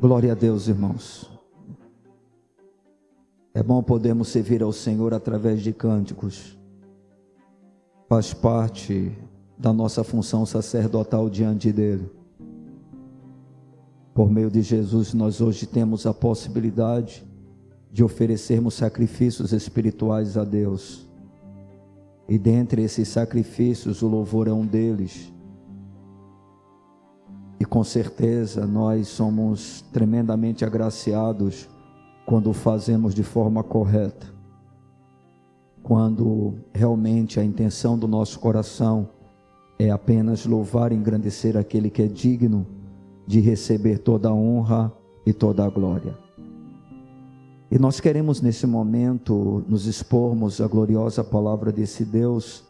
Glória a Deus, irmãos. É bom podermos servir ao Senhor através de cânticos. Faz parte da nossa função sacerdotal diante dele. Por meio de Jesus, nós hoje temos a possibilidade de oferecermos sacrifícios espirituais a Deus. E dentre esses sacrifícios, o louvor é um deles. Com certeza nós somos tremendamente agraciados quando fazemos de forma correta. Quando realmente a intenção do nosso coração é apenas louvar e engrandecer aquele que é digno de receber toda a honra e toda a glória. E nós queremos nesse momento nos expormos à gloriosa palavra desse Deus,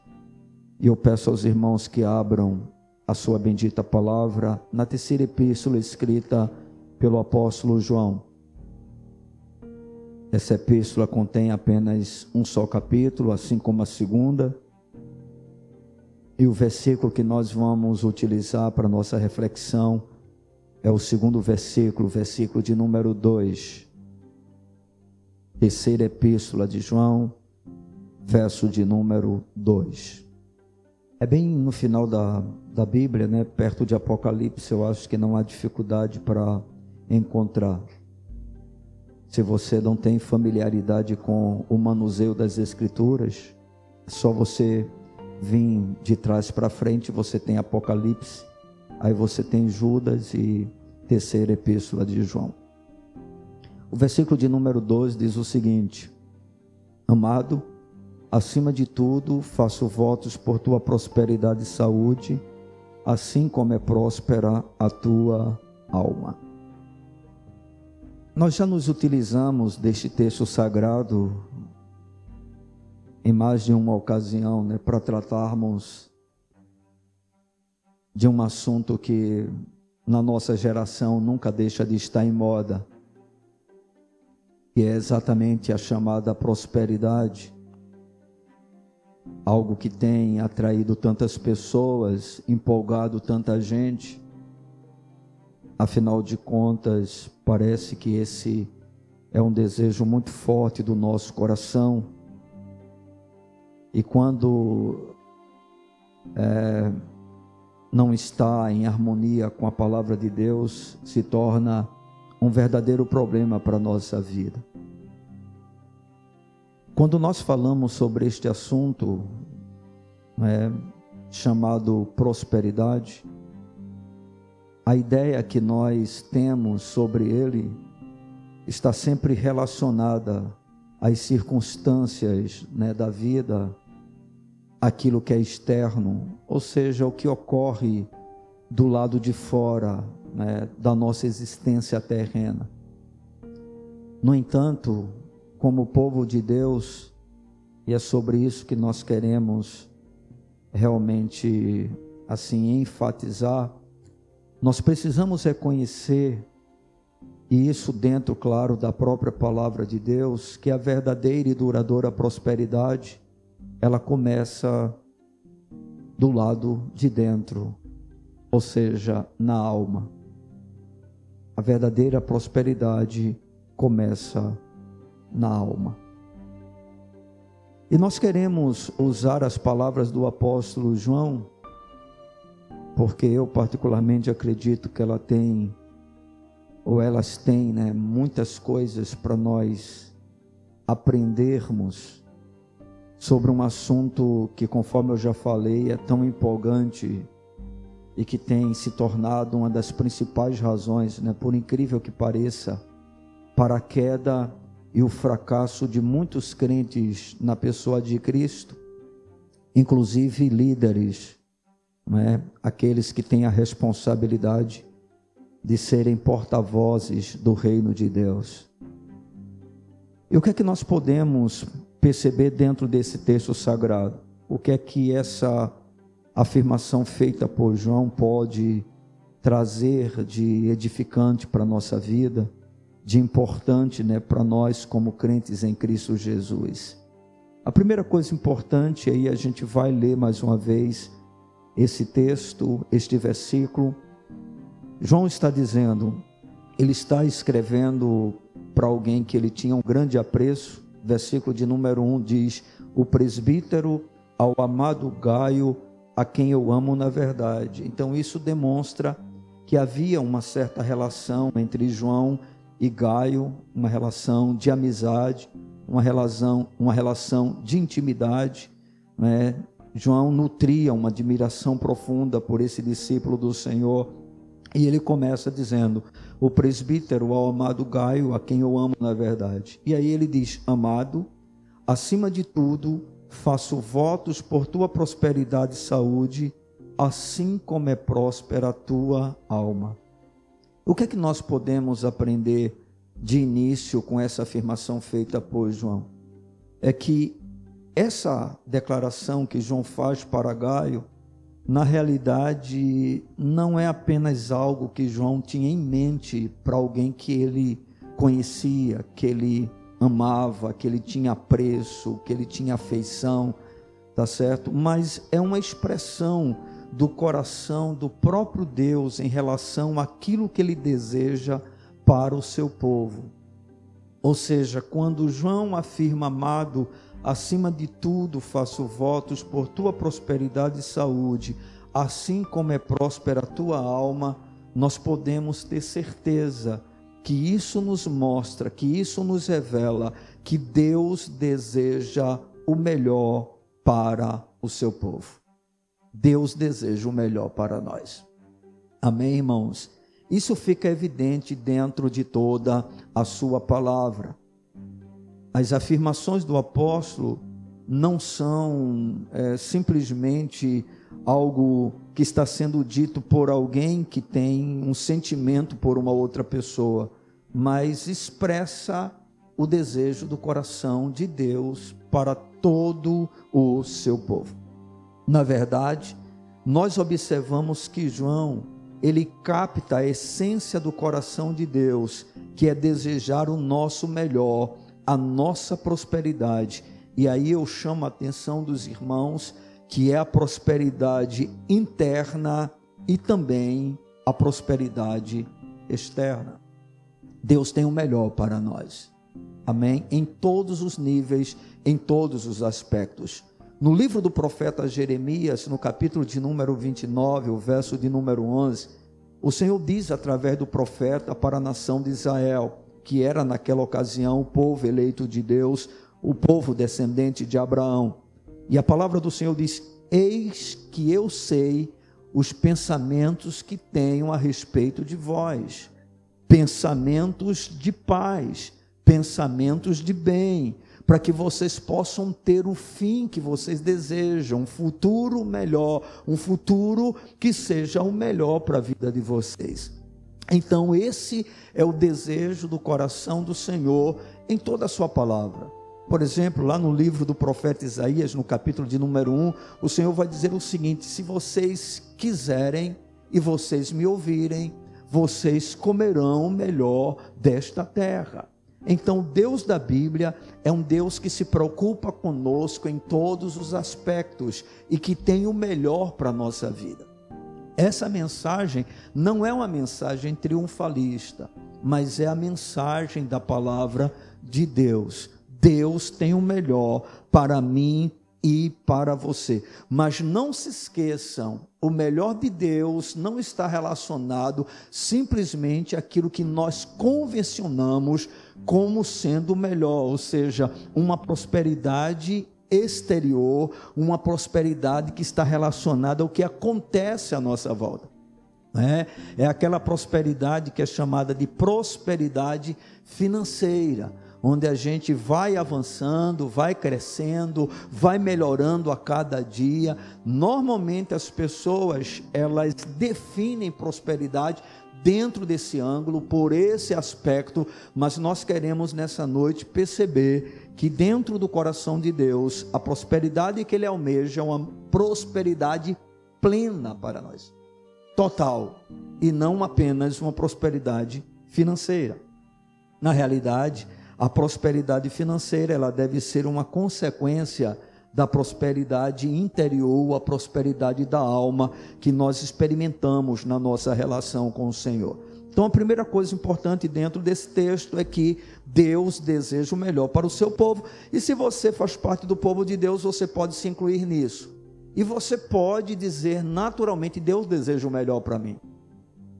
e eu peço aos irmãos que abram a sua bendita palavra na terceira epístola escrita pelo apóstolo João. Essa epístola contém apenas um só capítulo, assim como a segunda. E o versículo que nós vamos utilizar para nossa reflexão é o segundo versículo, versículo de número 2. Terceira epístola de João, verso de número 2. É bem no final da, da Bíblia, né, perto de Apocalipse, eu acho que não há dificuldade para encontrar. Se você não tem familiaridade com o manuseio das Escrituras, é só você vir de trás para frente, você tem Apocalipse, aí você tem Judas e terceira epístola de João. O versículo de número 2 diz o seguinte: Amado, acima de tudo, faço votos por tua prosperidade e saúde assim como é próspera a tua alma. Nós já nos utilizamos deste texto sagrado em mais de uma ocasião, né, para tratarmos de um assunto que na nossa geração nunca deixa de estar em moda, que é exatamente a chamada prosperidade algo que tem atraído tantas pessoas, empolgado tanta gente. Afinal de contas, parece que esse é um desejo muito forte do nosso coração. E quando é, não está em harmonia com a palavra de Deus, se torna um verdadeiro problema para a nossa vida. Quando nós falamos sobre este assunto é, chamado prosperidade, a ideia que nós temos sobre ele está sempre relacionada às circunstâncias né, da vida, aquilo que é externo, ou seja, o que ocorre do lado de fora né, da nossa existência terrena. No entanto, como povo de Deus, e é sobre isso que nós queremos realmente assim enfatizar. Nós precisamos reconhecer e isso dentro, claro, da própria palavra de Deus, que a verdadeira e duradoura prosperidade, ela começa do lado de dentro, ou seja, na alma. A verdadeira prosperidade começa na alma. E nós queremos usar as palavras do apóstolo João, porque eu particularmente acredito que ela tem, ou elas têm, né, muitas coisas para nós aprendermos sobre um assunto que, conforme eu já falei, é tão empolgante e que tem se tornado uma das principais razões, né, por incrível que pareça, para a queda e o fracasso de muitos crentes na pessoa de Cristo, inclusive líderes, é? aqueles que têm a responsabilidade de serem porta-vozes do reino de Deus. E o que é que nós podemos perceber dentro desse texto sagrado? O que é que essa afirmação feita por João pode trazer de edificante para a nossa vida? De importante né, para nós como crentes em Cristo Jesus. A primeira coisa importante, aí a gente vai ler mais uma vez esse texto, este versículo. João está dizendo: ele está escrevendo para alguém que ele tinha um grande apreço. Versículo de número 1 diz: O presbítero ao amado Gaio, a quem eu amo na verdade. Então, isso demonstra que havia uma certa relação entre João e Gaio, uma relação de amizade, uma relação, uma relação de intimidade. Né? João nutria uma admiração profunda por esse discípulo do Senhor. E ele começa dizendo: O presbítero ao amado Gaio, a quem eu amo na verdade. E aí ele diz: Amado, acima de tudo, faço votos por tua prosperidade e saúde, assim como é próspera a tua alma. O que é que nós podemos aprender de início com essa afirmação feita por João? É que essa declaração que João faz para Gaio, na realidade, não é apenas algo que João tinha em mente para alguém que ele conhecia, que ele amava, que ele tinha apreço, que ele tinha afeição, tá certo? Mas é uma expressão do coração do próprio Deus em relação àquilo que ele deseja para o seu povo. Ou seja, quando João afirma, amado, acima de tudo faço votos por tua prosperidade e saúde, assim como é próspera a tua alma, nós podemos ter certeza que isso nos mostra, que isso nos revela que Deus deseja o melhor para o seu povo. Deus deseja o melhor para nós. Amém, irmãos? Isso fica evidente dentro de toda a sua palavra. As afirmações do apóstolo não são é, simplesmente algo que está sendo dito por alguém que tem um sentimento por uma outra pessoa, mas expressa o desejo do coração de Deus para todo o seu povo. Na verdade, nós observamos que João, ele capta a essência do coração de Deus, que é desejar o nosso melhor, a nossa prosperidade. E aí eu chamo a atenção dos irmãos que é a prosperidade interna e também a prosperidade externa. Deus tem o melhor para nós. Amém? Em todos os níveis, em todos os aspectos. No livro do profeta Jeremias, no capítulo de número 29, o verso de número 11, o Senhor diz através do profeta para a nação de Israel, que era naquela ocasião o povo eleito de Deus, o povo descendente de Abraão. E a palavra do Senhor diz: Eis que eu sei os pensamentos que tenho a respeito de vós, pensamentos de paz, pensamentos de bem, para que vocês possam ter o fim que vocês desejam, um futuro melhor, um futuro que seja o melhor para a vida de vocês. Então, esse é o desejo do coração do Senhor em toda a sua palavra. Por exemplo, lá no livro do profeta Isaías, no capítulo de número 1, o Senhor vai dizer o seguinte: se vocês quiserem e vocês me ouvirem, vocês comerão o melhor desta terra. Então, Deus da Bíblia é um Deus que se preocupa conosco em todos os aspectos e que tem o melhor para a nossa vida. Essa mensagem não é uma mensagem triunfalista, mas é a mensagem da palavra de Deus. Deus tem o melhor para mim e para você. Mas não se esqueçam, o melhor de Deus não está relacionado simplesmente àquilo que nós convencionamos como sendo melhor, ou seja, uma prosperidade exterior, uma prosperidade que está relacionada ao que acontece à nossa volta. É, é aquela prosperidade que é chamada de prosperidade financeira onde a gente vai avançando, vai crescendo, vai melhorando a cada dia. Normalmente as pessoas, elas definem prosperidade dentro desse ângulo, por esse aspecto, mas nós queremos nessa noite perceber que dentro do coração de Deus, a prosperidade que ele almeja é uma prosperidade plena para nós. Total, e não apenas uma prosperidade financeira. Na realidade, a prosperidade financeira, ela deve ser uma consequência da prosperidade interior, a prosperidade da alma que nós experimentamos na nossa relação com o Senhor. Então, a primeira coisa importante dentro desse texto é que Deus deseja o melhor para o seu povo. E se você faz parte do povo de Deus, você pode se incluir nisso. E você pode dizer naturalmente: Deus deseja o melhor para mim.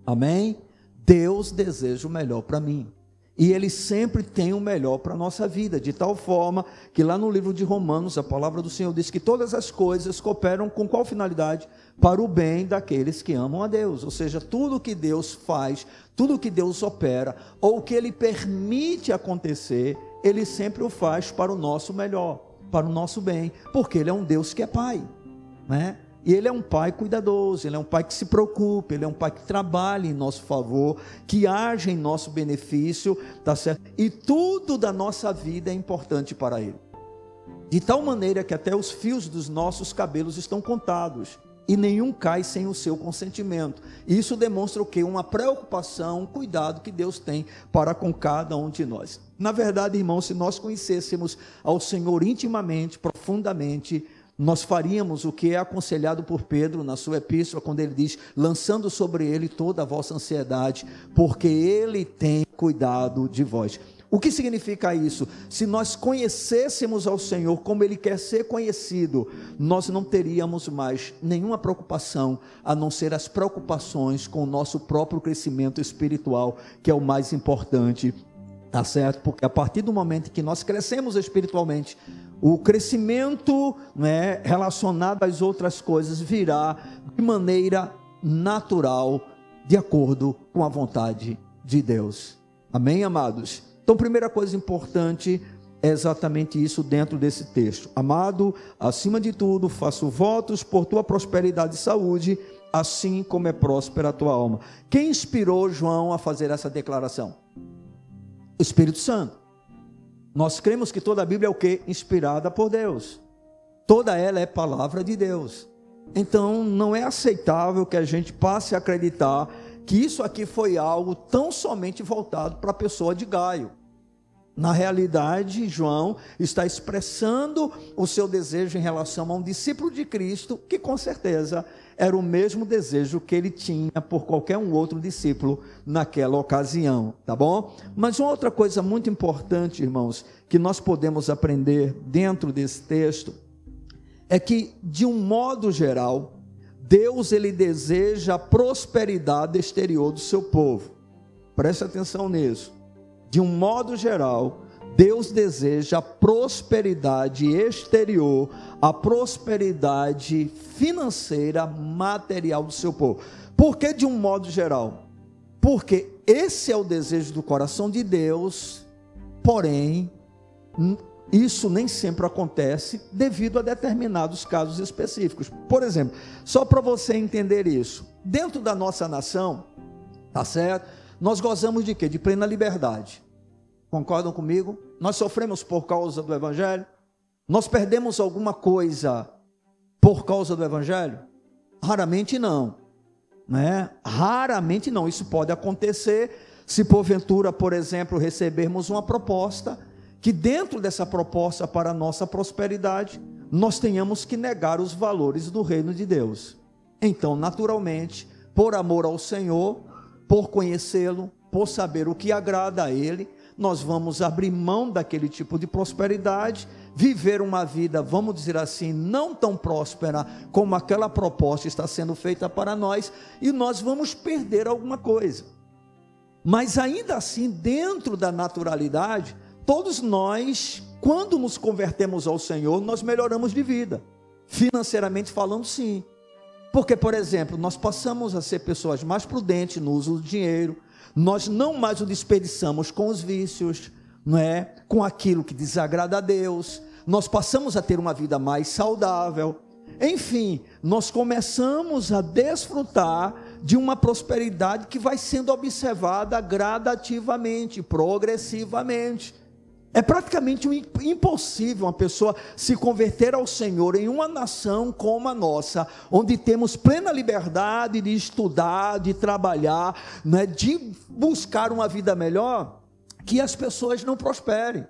Amém? Deus deseja o melhor para mim. E Ele sempre tem o melhor para a nossa vida, de tal forma que lá no livro de Romanos, a palavra do Senhor diz que todas as coisas cooperam com qual finalidade? Para o bem daqueles que amam a Deus. Ou seja, tudo que Deus faz, tudo que Deus opera, ou que Ele permite acontecer, Ele sempre o faz para o nosso melhor, para o nosso bem, porque Ele é um Deus que é Pai. Né? E ele é um pai cuidadoso, ele é um pai que se preocupa, ele é um pai que trabalha em nosso favor, que age em nosso benefício, tá certo? E tudo da nossa vida é importante para ele. De tal maneira que até os fios dos nossos cabelos estão contados e nenhum cai sem o seu consentimento. Isso demonstra o que? Uma preocupação, um cuidado que Deus tem para com cada um de nós. Na verdade, irmãos, se nós conhecêssemos ao Senhor intimamente, profundamente, nós faríamos o que é aconselhado por Pedro na sua epístola, quando ele diz: lançando sobre ele toda a vossa ansiedade, porque ele tem cuidado de vós. O que significa isso? Se nós conhecêssemos ao Senhor como Ele quer ser conhecido, nós não teríamos mais nenhuma preocupação a não ser as preocupações com o nosso próprio crescimento espiritual, que é o mais importante, tá certo? Porque a partir do momento que nós crescemos espiritualmente, o crescimento né, relacionado às outras coisas virá de maneira natural, de acordo com a vontade de Deus. Amém, amados? Então, primeira coisa importante é exatamente isso dentro desse texto. Amado, acima de tudo, faço votos por tua prosperidade e saúde, assim como é próspera a tua alma. Quem inspirou João a fazer essa declaração? O Espírito Santo. Nós cremos que toda a Bíblia é o que? Inspirada por Deus. Toda ela é palavra de Deus. Então não é aceitável que a gente passe a acreditar que isso aqui foi algo tão somente voltado para a pessoa de Gaio. Na realidade, João está expressando o seu desejo em relação a um discípulo de Cristo, que com certeza era o mesmo desejo que ele tinha por qualquer um outro discípulo naquela ocasião, tá bom? Mas uma outra coisa muito importante, irmãos, que nós podemos aprender dentro desse texto é que, de um modo geral, Deus ele deseja a prosperidade exterior do seu povo. Preste atenção nisso de um modo geral, Deus deseja a prosperidade exterior, a prosperidade financeira, material do seu povo. Por que de um modo geral? Porque esse é o desejo do coração de Deus, porém, isso nem sempre acontece devido a determinados casos específicos. Por exemplo, só para você entender isso, dentro da nossa nação, tá certo? Nós gozamos de quê? De plena liberdade. Concordam comigo? Nós sofremos por causa do Evangelho? Nós perdemos alguma coisa por causa do Evangelho? Raramente não. Né? Raramente não. Isso pode acontecer se porventura, por exemplo, recebermos uma proposta que dentro dessa proposta para a nossa prosperidade, nós tenhamos que negar os valores do reino de Deus. Então, naturalmente, por amor ao Senhor, por conhecê-lo, por saber o que agrada a Ele, nós vamos abrir mão daquele tipo de prosperidade, viver uma vida, vamos dizer assim, não tão próspera como aquela proposta está sendo feita para nós, e nós vamos perder alguma coisa. Mas ainda assim, dentro da naturalidade, todos nós, quando nos convertemos ao Senhor, nós melhoramos de vida. Financeiramente falando, sim. Porque, por exemplo, nós passamos a ser pessoas mais prudentes no uso do dinheiro, nós não mais o desperdiçamos com os vícios, não é? Com aquilo que desagrada a Deus. Nós passamos a ter uma vida mais saudável. Enfim, nós começamos a desfrutar de uma prosperidade que vai sendo observada gradativamente, progressivamente. É praticamente impossível uma pessoa se converter ao Senhor em uma nação como a nossa, onde temos plena liberdade de estudar, de trabalhar, né, de buscar uma vida melhor, que as pessoas não prosperem.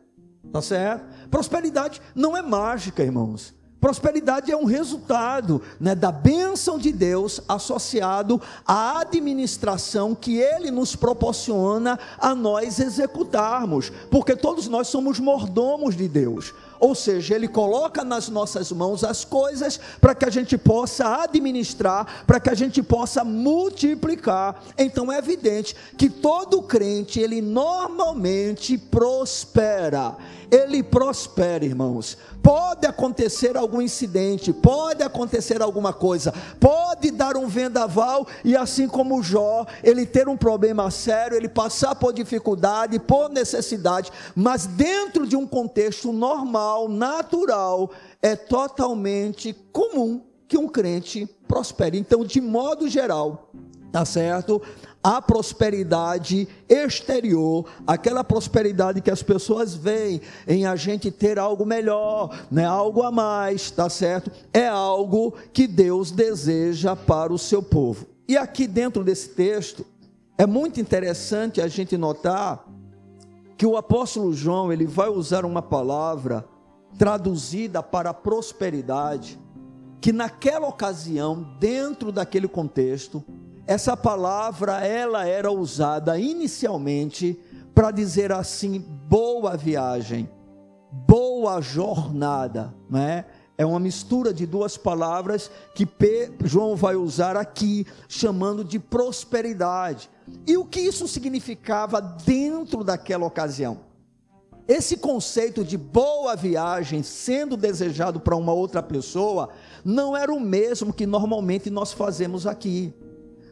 Tá certo? Prosperidade não é mágica, irmãos. Prosperidade é um resultado né, da bênção de Deus associado à administração que Ele nos proporciona a nós executarmos, porque todos nós somos mordomos de Deus. Ou seja, Ele coloca nas nossas mãos as coisas para que a gente possa administrar, para que a gente possa multiplicar. Então é evidente que todo crente, ele normalmente prospera. Ele prospera, irmãos. Pode acontecer algum incidente, pode acontecer alguma coisa, pode dar um vendaval e assim como Jó, ele ter um problema sério, ele passar por dificuldade, por necessidade, mas dentro de um contexto normal, natural, é totalmente comum que um crente prospere. Então, de modo geral, tá certo? a prosperidade exterior, aquela prosperidade que as pessoas veem em a gente ter algo melhor, né, algo a mais, tá certo? É algo que Deus deseja para o seu povo. E aqui dentro desse texto é muito interessante a gente notar que o apóstolo João, ele vai usar uma palavra traduzida para prosperidade, que naquela ocasião, dentro daquele contexto, essa palavra ela era usada inicialmente para dizer assim boa viagem, boa jornada, né? É uma mistura de duas palavras que João vai usar aqui, chamando de prosperidade. E o que isso significava dentro daquela ocasião? Esse conceito de boa viagem sendo desejado para uma outra pessoa não era o mesmo que normalmente nós fazemos aqui.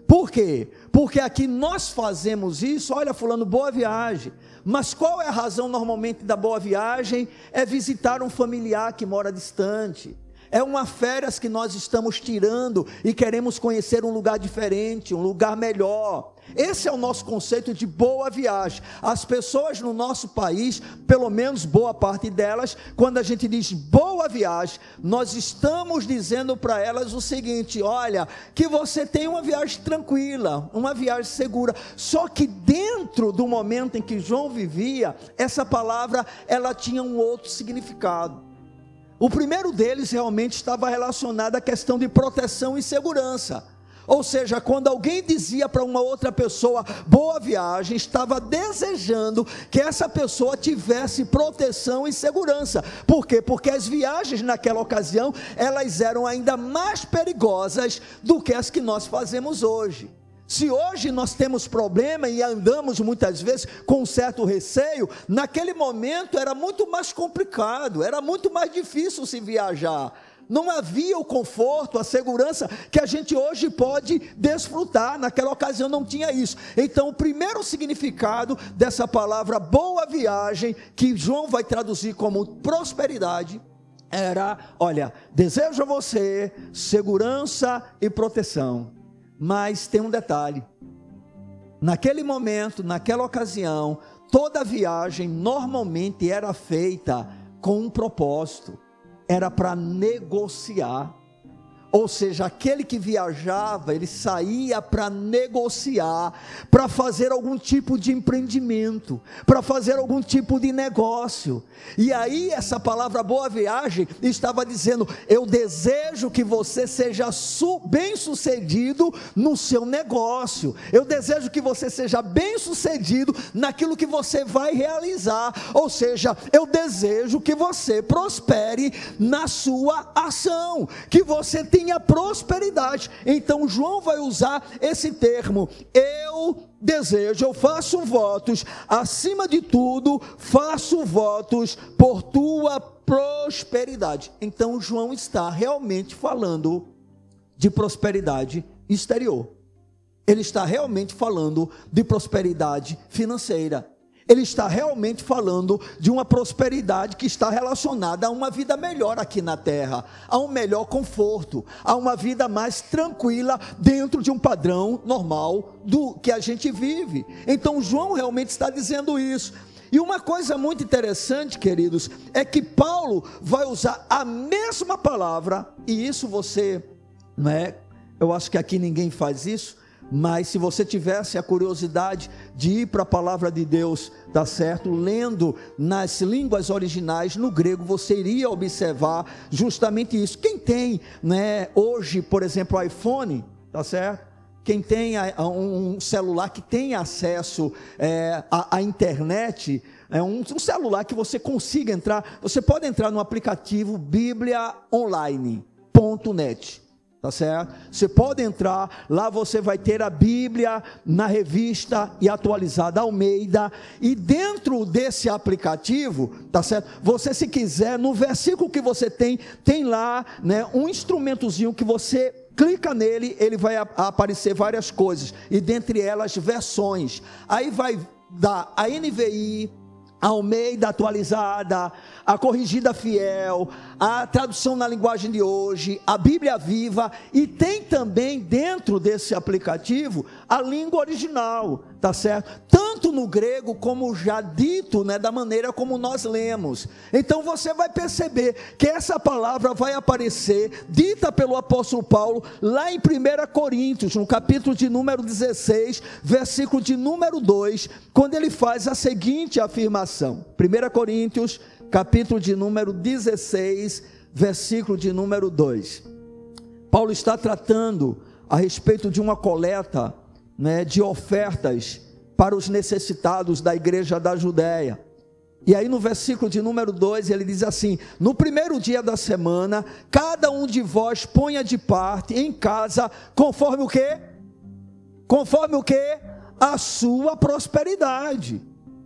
Por quê? Porque aqui nós fazemos isso, olha, fulano, boa viagem. Mas qual é a razão normalmente da boa viagem? É visitar um familiar que mora distante. É uma férias que nós estamos tirando e queremos conhecer um lugar diferente, um lugar melhor. Esse é o nosso conceito de boa viagem. As pessoas no nosso país, pelo menos boa parte delas, quando a gente diz boa viagem, nós estamos dizendo para elas o seguinte: olha, que você tem uma viagem tranquila, uma viagem segura. Só que dentro do momento em que João vivia, essa palavra ela tinha um outro significado. O primeiro deles realmente estava relacionado à questão de proteção e segurança. Ou seja, quando alguém dizia para uma outra pessoa boa viagem, estava desejando que essa pessoa tivesse proteção e segurança. Por quê? Porque as viagens naquela ocasião, elas eram ainda mais perigosas do que as que nós fazemos hoje. Se hoje nós temos problema e andamos muitas vezes com um certo receio, naquele momento era muito mais complicado, era muito mais difícil se viajar. Não havia o conforto, a segurança que a gente hoje pode desfrutar. Naquela ocasião não tinha isso. Então, o primeiro significado dessa palavra boa viagem, que João vai traduzir como prosperidade, era: olha, desejo a você segurança e proteção. Mas tem um detalhe: naquele momento, naquela ocasião, toda viagem normalmente era feita com um propósito era para negociar. Ou seja, aquele que viajava, ele saía para negociar, para fazer algum tipo de empreendimento, para fazer algum tipo de negócio. E aí, essa palavra boa viagem estava dizendo: Eu desejo que você seja bem sucedido no seu negócio, eu desejo que você seja bem sucedido naquilo que você vai realizar. Ou seja, eu desejo que você prospere na sua ação, que você tenha tenha prosperidade. Então João vai usar esse termo. Eu desejo, eu faço votos, acima de tudo, faço votos por tua prosperidade. Então João está realmente falando de prosperidade exterior. Ele está realmente falando de prosperidade financeira ele está realmente falando de uma prosperidade que está relacionada a uma vida melhor aqui na terra, a um melhor conforto, a uma vida mais tranquila dentro de um padrão normal do que a gente vive. Então João realmente está dizendo isso. E uma coisa muito interessante, queridos, é que Paulo vai usar a mesma palavra, e isso você, não é? Eu acho que aqui ninguém faz isso, Mas se você tivesse a curiosidade de ir para a palavra de Deus, tá certo? Lendo nas línguas originais, no grego, você iria observar justamente isso. Quem tem, né, hoje, por exemplo, o iPhone, tá certo? Quem tem um celular que tem acesso é, à, internet, é um, um, celular que você consiga entrar, você pode entrar no aplicativo Bíblia Online.net tá certo? Você pode entrar, lá você vai ter a Bíblia na revista e atualizada Almeida, e dentro desse aplicativo, tá certo? Você se quiser, no versículo que você tem, tem lá, né, um instrumentozinho que você clica nele, ele vai aparecer várias coisas, e dentre elas versões. Aí vai dar a NVI, Almeida atualizada, a corrigida fiel, a tradução na linguagem de hoje, a Bíblia viva e tem também dentro desse aplicativo a língua original, tá certo? Tanto no grego como já dito, né, da maneira como nós lemos. Então você vai perceber que essa palavra vai aparecer dita pelo apóstolo Paulo lá em 1 Coríntios, no capítulo de número 16, versículo de número 2, quando ele faz a seguinte afirmação. 1 Coríntios capítulo de número 16, versículo de número 2. Paulo está tratando a respeito de uma coleta né, de ofertas para os necessitados da igreja da Judéia. E aí no versículo de número 2 ele diz assim: No primeiro dia da semana, cada um de vós ponha de parte em casa, conforme o que? Conforme o que? A sua prosperidade.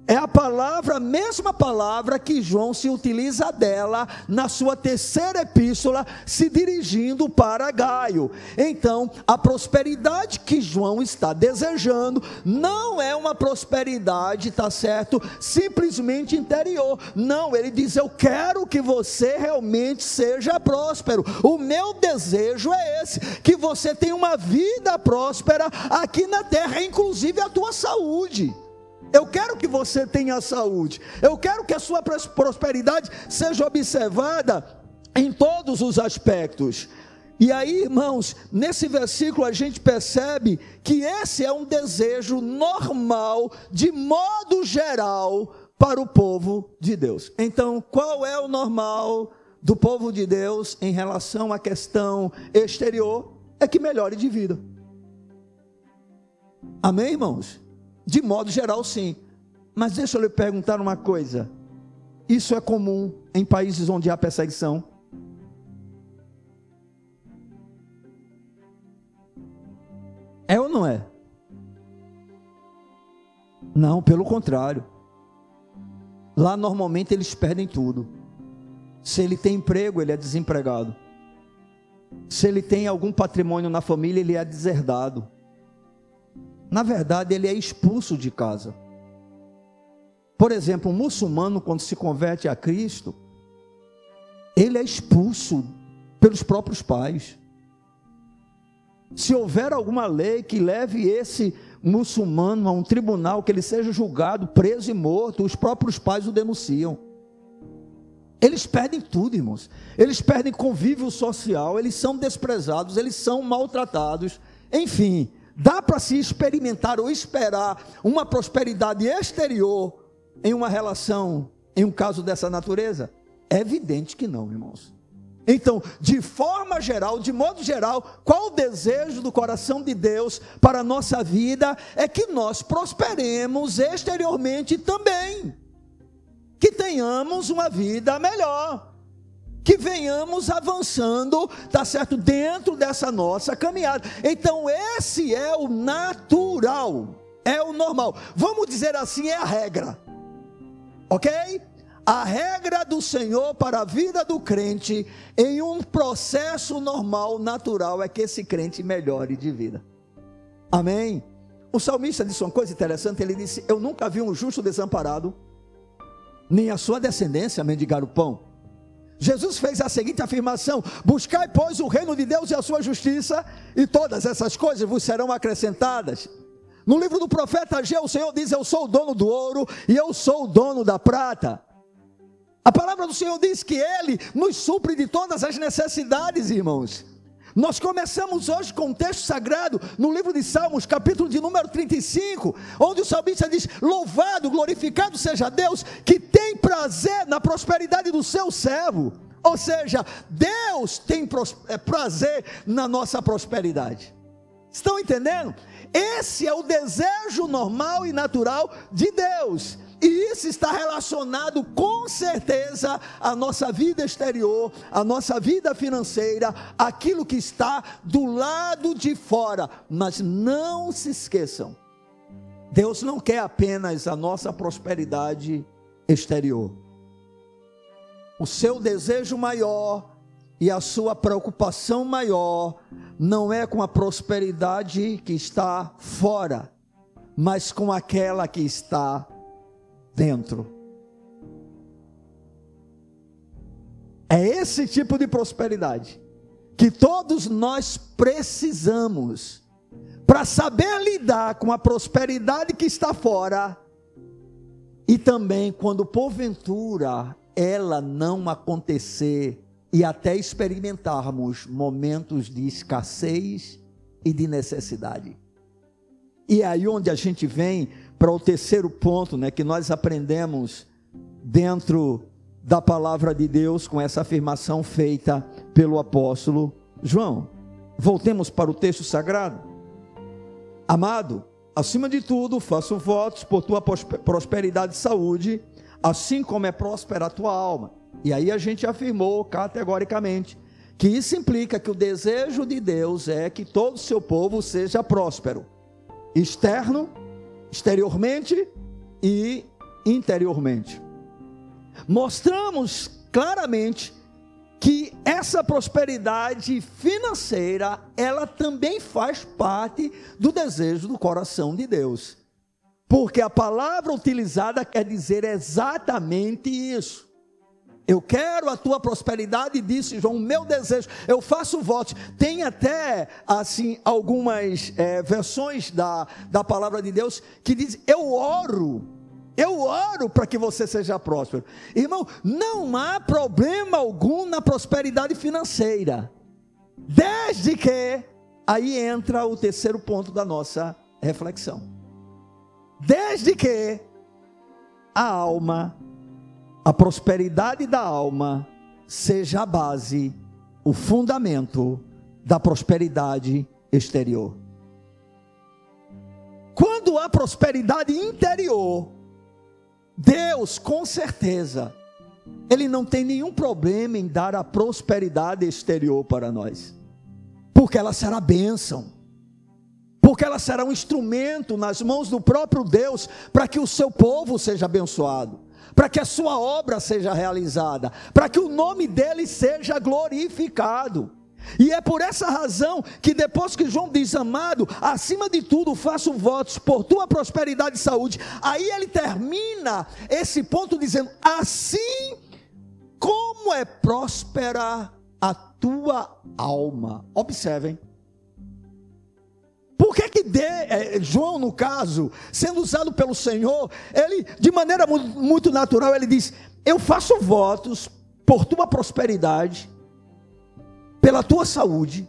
É a palavra, a mesma palavra que João se utiliza dela na sua terceira epístola, se dirigindo para Gaio. Então, a prosperidade que João está desejando não é uma prosperidade, tá certo? Simplesmente interior. Não, ele diz: Eu quero que você realmente seja próspero. O meu desejo é esse: que você tenha uma vida próspera aqui na terra, inclusive a tua saúde. Eu quero que você tenha saúde. Eu quero que a sua prosperidade seja observada em todos os aspectos. E aí, irmãos, nesse versículo a gente percebe que esse é um desejo normal, de modo geral, para o povo de Deus. Então, qual é o normal do povo de Deus em relação à questão exterior? É que melhore de vida. Amém, irmãos? De modo geral, sim. Mas deixa eu lhe perguntar uma coisa: isso é comum em países onde há perseguição? É ou não é? Não, pelo contrário. Lá normalmente eles perdem tudo. Se ele tem emprego, ele é desempregado. Se ele tem algum patrimônio na família, ele é deserdado. Na verdade, ele é expulso de casa. Por exemplo, um muçulmano, quando se converte a Cristo, ele é expulso pelos próprios pais. Se houver alguma lei que leve esse muçulmano a um tribunal, que ele seja julgado, preso e morto, os próprios pais o denunciam. Eles perdem tudo, irmãos. Eles perdem convívio social, eles são desprezados, eles são maltratados. Enfim, Dá para se experimentar ou esperar uma prosperidade exterior em uma relação, em um caso dessa natureza? É evidente que não, irmãos. Então, de forma geral, de modo geral, qual o desejo do coração de Deus para a nossa vida é que nós prosperemos exteriormente também, que tenhamos uma vida melhor que venhamos avançando, tá certo, dentro dessa nossa caminhada. Então, esse é o natural, é o normal. Vamos dizer assim, é a regra. OK? A regra do Senhor para a vida do crente em um processo normal, natural, é que esse crente melhore de vida. Amém? O salmista disse uma coisa interessante: ele disse: Eu nunca vi um justo desamparado, nem a sua descendência mendigar o pão. Jesus fez a seguinte afirmação: Buscai, pois, o reino de Deus e a sua justiça, e todas essas coisas vos serão acrescentadas. No livro do profeta Ageu, o Senhor diz: Eu sou o dono do ouro e eu sou o dono da prata. A palavra do Senhor diz que Ele nos supre de todas as necessidades, irmãos. Nós começamos hoje com um texto sagrado no livro de Salmos, capítulo de número 35, onde o salmista diz: Louvado, glorificado seja Deus, que tem prazer na prosperidade do seu servo. Ou seja, Deus tem é, prazer na nossa prosperidade. Estão entendendo? Esse é o desejo normal e natural de Deus. E isso está relacionado com certeza à nossa vida exterior, à nossa vida financeira, aquilo que está do lado de fora. Mas não se esqueçam, Deus não quer apenas a nossa prosperidade exterior. O seu desejo maior e a sua preocupação maior não é com a prosperidade que está fora, mas com aquela que está dentro. É esse tipo de prosperidade que todos nós precisamos para saber lidar com a prosperidade que está fora e também quando porventura ela não acontecer e até experimentarmos momentos de escassez e de necessidade. E é aí onde a gente vem para o terceiro ponto, né, que nós aprendemos dentro da palavra de Deus com essa afirmação feita pelo apóstolo João. Voltemos para o texto sagrado. Amado, acima de tudo, faço votos por tua prosperidade e saúde, assim como é próspera a tua alma. E aí a gente afirmou categoricamente que isso implica que o desejo de Deus é que todo o seu povo seja próspero, externo exteriormente e interiormente. Mostramos claramente que essa prosperidade financeira, ela também faz parte do desejo do coração de Deus. Porque a palavra utilizada quer dizer exatamente isso. Eu quero a tua prosperidade, disse João, meu desejo, eu faço votos. Tem até, assim, algumas é, versões da, da palavra de Deus que diz: Eu oro, eu oro para que você seja próspero. Irmão, não há problema algum na prosperidade financeira, desde que, aí entra o terceiro ponto da nossa reflexão. Desde que a alma a prosperidade da alma seja a base, o fundamento da prosperidade exterior. Quando há prosperidade interior, Deus, com certeza, Ele não tem nenhum problema em dar a prosperidade exterior para nós, porque ela será bênção, porque ela será um instrumento nas mãos do próprio Deus para que o seu povo seja abençoado para que a sua obra seja realizada, para que o nome dele seja glorificado. E é por essa razão que depois que João diz, amado, acima de tudo faço votos por tua prosperidade e saúde, aí ele termina esse ponto dizendo: assim como é próspera a tua alma. Observem, que de, é, João, no caso, sendo usado pelo Senhor, ele, de maneira muito, muito natural, ele diz: Eu faço votos por tua prosperidade, pela tua saúde,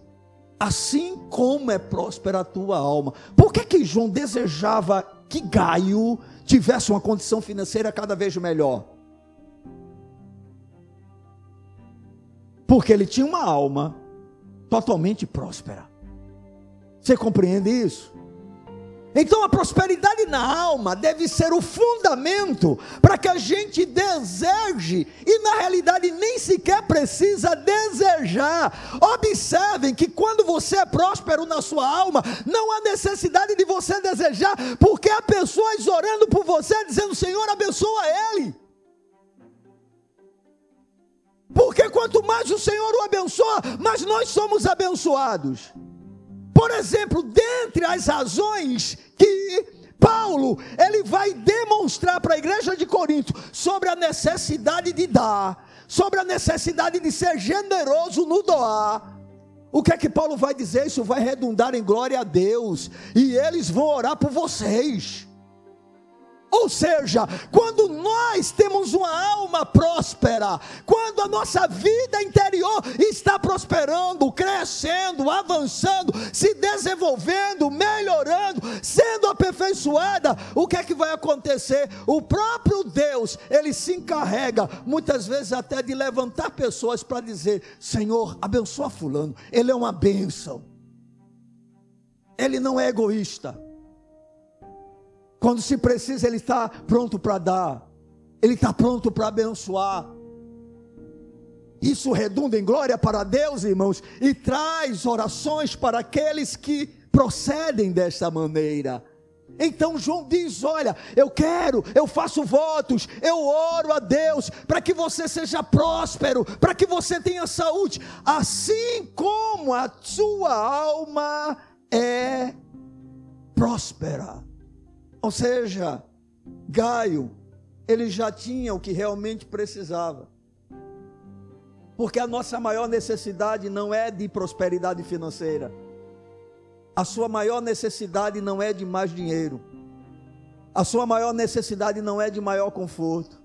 assim como é próspera a tua alma. Por que que João desejava que Gaio tivesse uma condição financeira cada vez melhor? Porque ele tinha uma alma totalmente próspera. Você compreende isso? Então a prosperidade na alma deve ser o fundamento para que a gente deseje, e na realidade nem sequer precisa desejar. Observem que quando você é próspero na sua alma, não há necessidade de você desejar, porque há pessoas orando por você, dizendo: Senhor, abençoa ele. Porque quanto mais o Senhor o abençoa, mais nós somos abençoados. Por exemplo, dentre as razões que Paulo ele vai demonstrar para a igreja de Corinto sobre a necessidade de dar, sobre a necessidade de ser generoso no doar. O que é que Paulo vai dizer? Isso vai redundar em glória a Deus, e eles vão orar por vocês. Ou seja, quando nós temos uma alma próspera, quando a nossa vida interior está prosperando, crescendo, avançando, se desenvolvendo, melhorando, sendo aperfeiçoada, o que é que vai acontecer? O próprio Deus, ele se encarrega, muitas vezes até de levantar pessoas para dizer: Senhor, abençoa Fulano, ele é uma bênção, ele não é egoísta. Quando se precisa, Ele está pronto para dar, Ele está pronto para abençoar. Isso redunda em glória para Deus, irmãos, e traz orações para aqueles que procedem desta maneira. Então João diz: Olha, eu quero, eu faço votos, eu oro a Deus para que você seja próspero, para que você tenha saúde, assim como a sua alma é próspera. Ou seja, Gaio, ele já tinha o que realmente precisava. Porque a nossa maior necessidade não é de prosperidade financeira. A sua maior necessidade não é de mais dinheiro. A sua maior necessidade não é de maior conforto.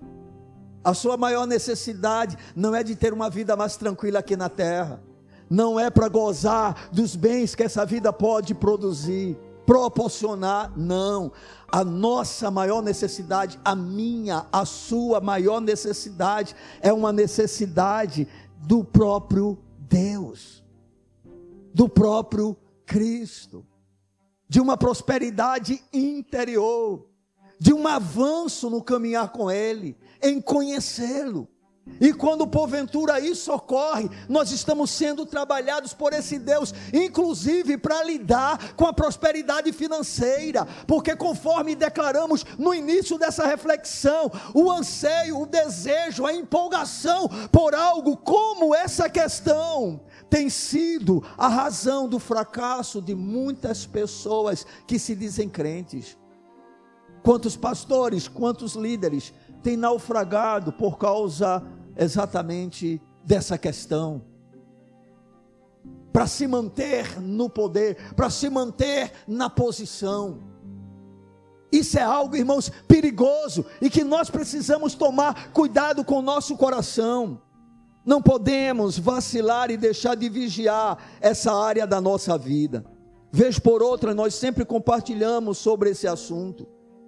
A sua maior necessidade não é de ter uma vida mais tranquila aqui na terra. Não é para gozar dos bens que essa vida pode produzir proporcionar, não. A nossa maior necessidade, a minha, a sua maior necessidade, é uma necessidade do próprio Deus, do próprio Cristo, de uma prosperidade interior, de um avanço no caminhar com Ele, em conhecê-lo. E quando porventura isso ocorre, nós estamos sendo trabalhados por esse Deus, inclusive para lidar com a prosperidade financeira, porque conforme declaramos no início dessa reflexão, o anseio, o desejo, a empolgação por algo como essa questão tem sido a razão do fracasso de muitas pessoas que se dizem crentes. Quantos pastores, quantos líderes têm naufragado por causa exatamente dessa questão. Para se manter no poder, para se manter na posição. Isso é algo, irmãos, perigoso e que nós precisamos tomar cuidado com o nosso coração. Não podemos vacilar e deixar de vigiar essa área da nossa vida. Vez por outra, nós sempre compartilhamos sobre esse assunto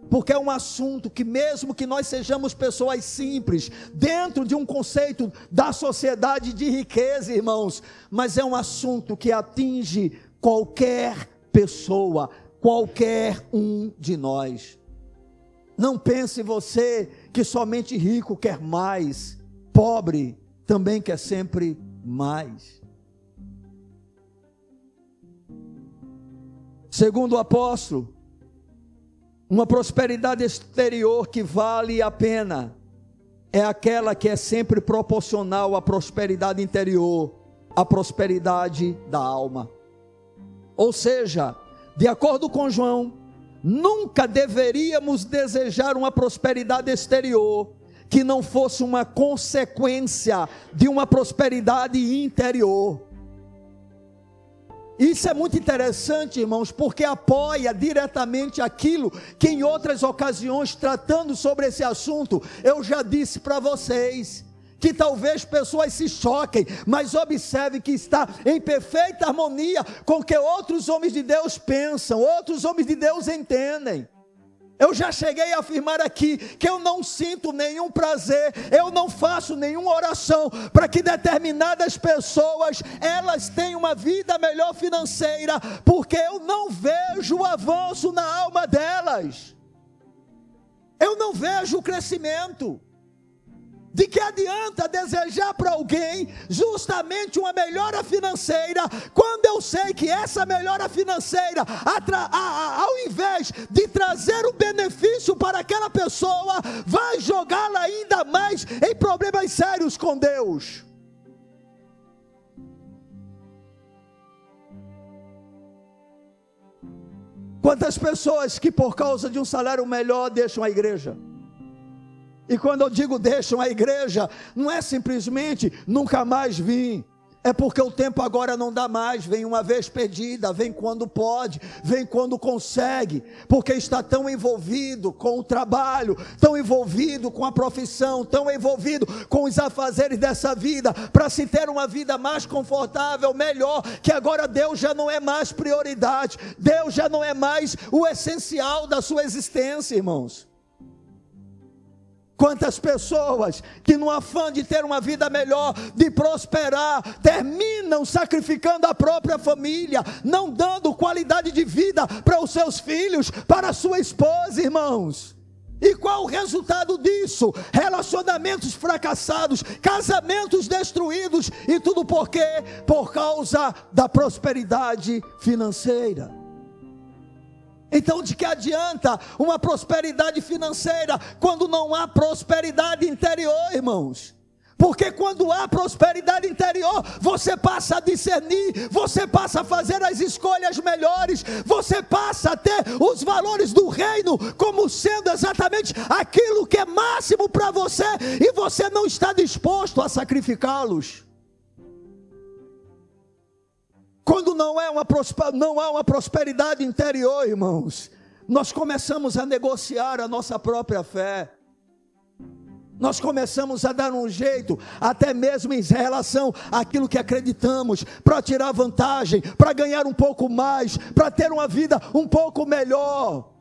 porque é um assunto que, mesmo que nós sejamos pessoas simples, dentro de um conceito da sociedade de riqueza, irmãos, mas é um assunto que atinge qualquer pessoa, qualquer um de nós. Não pense você que somente rico quer mais, pobre também quer sempre mais. Segundo o apóstolo, uma prosperidade exterior que vale a pena é aquela que é sempre proporcional à prosperidade interior, à prosperidade da alma. Ou seja, de acordo com João, nunca deveríamos desejar uma prosperidade exterior que não fosse uma consequência de uma prosperidade interior. Isso é muito interessante, irmãos, porque apoia diretamente aquilo que em outras ocasiões, tratando sobre esse assunto, eu já disse para vocês. Que talvez pessoas se choquem, mas observe que está em perfeita harmonia com o que outros homens de Deus pensam, outros homens de Deus entendem. Eu já cheguei a afirmar aqui que eu não sinto nenhum prazer, eu não faço nenhuma oração para que determinadas pessoas elas tenham uma vida melhor financeira, porque eu não vejo o avanço na alma delas. Eu não vejo o crescimento. De que adianta desejar para alguém justamente uma melhora financeira, quando eu sei que essa melhora financeira, ao invés de trazer o benefício para aquela pessoa, vai jogá-la ainda mais em problemas sérios com Deus? Quantas pessoas que por causa de um salário melhor deixam a igreja? E quando eu digo deixam a igreja, não é simplesmente nunca mais vir. é porque o tempo agora não dá mais, vem uma vez perdida, vem quando pode, vem quando consegue, porque está tão envolvido com o trabalho, tão envolvido com a profissão, tão envolvido com os afazeres dessa vida, para se ter uma vida mais confortável, melhor, que agora Deus já não é mais prioridade, Deus já não é mais o essencial da sua existência, irmãos. Quantas pessoas que, no afã de ter uma vida melhor, de prosperar, terminam sacrificando a própria família, não dando qualidade de vida para os seus filhos, para a sua esposa, irmãos. E qual o resultado disso? Relacionamentos fracassados, casamentos destruídos, e tudo por quê? Por causa da prosperidade financeira. Então, de que adianta uma prosperidade financeira quando não há prosperidade interior, irmãos? Porque quando há prosperidade interior, você passa a discernir, você passa a fazer as escolhas melhores, você passa a ter os valores do reino como sendo exatamente aquilo que é máximo para você e você não está disposto a sacrificá-los. Quando não, é uma não há uma prosperidade interior, irmãos, nós começamos a negociar a nossa própria fé. Nós começamos a dar um jeito, até mesmo em relação àquilo que acreditamos, para tirar vantagem, para ganhar um pouco mais, para ter uma vida um pouco melhor.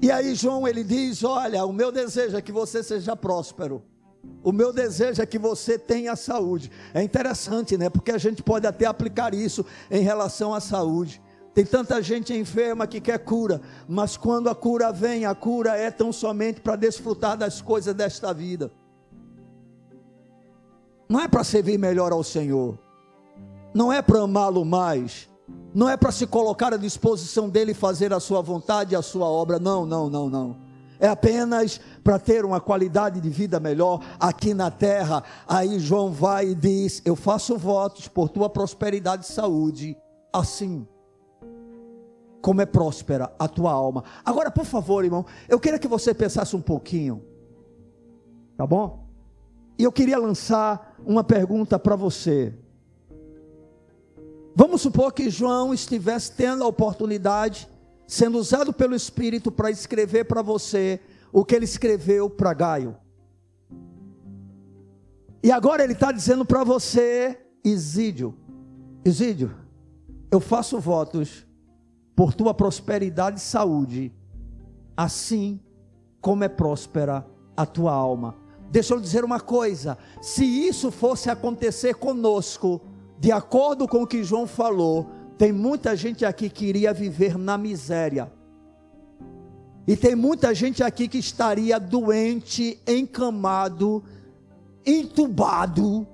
E aí João ele diz: "Olha, o meu desejo é que você seja próspero. O meu desejo é que você tenha saúde. É interessante, né? Porque a gente pode até aplicar isso em relação à saúde. Tem tanta gente enferma que quer cura, mas quando a cura vem, a cura é tão somente para desfrutar das coisas desta vida. Não é para servir melhor ao Senhor, não é para amá-lo mais, não é para se colocar à disposição dele e fazer a sua vontade e a sua obra. Não, não, não, não é apenas para ter uma qualidade de vida melhor aqui na terra. Aí João vai e diz: Eu faço votos por tua prosperidade e saúde, assim como é próspera a tua alma. Agora, por favor, irmão, eu queria que você pensasse um pouquinho, tá bom? E eu queria lançar uma pergunta para você. Vamos supor que João estivesse tendo a oportunidade sendo usado pelo Espírito para escrever para você o que ele escreveu para Gaio. E agora ele está dizendo para você, Isídio, Isídio, eu faço votos por tua prosperidade e saúde, assim como é próspera a tua alma. Deixa eu dizer uma coisa: se isso fosse acontecer conosco, de acordo com o que João falou, tem muita gente aqui que iria viver na miséria. E tem muita gente aqui que estaria doente, encamado, entubado,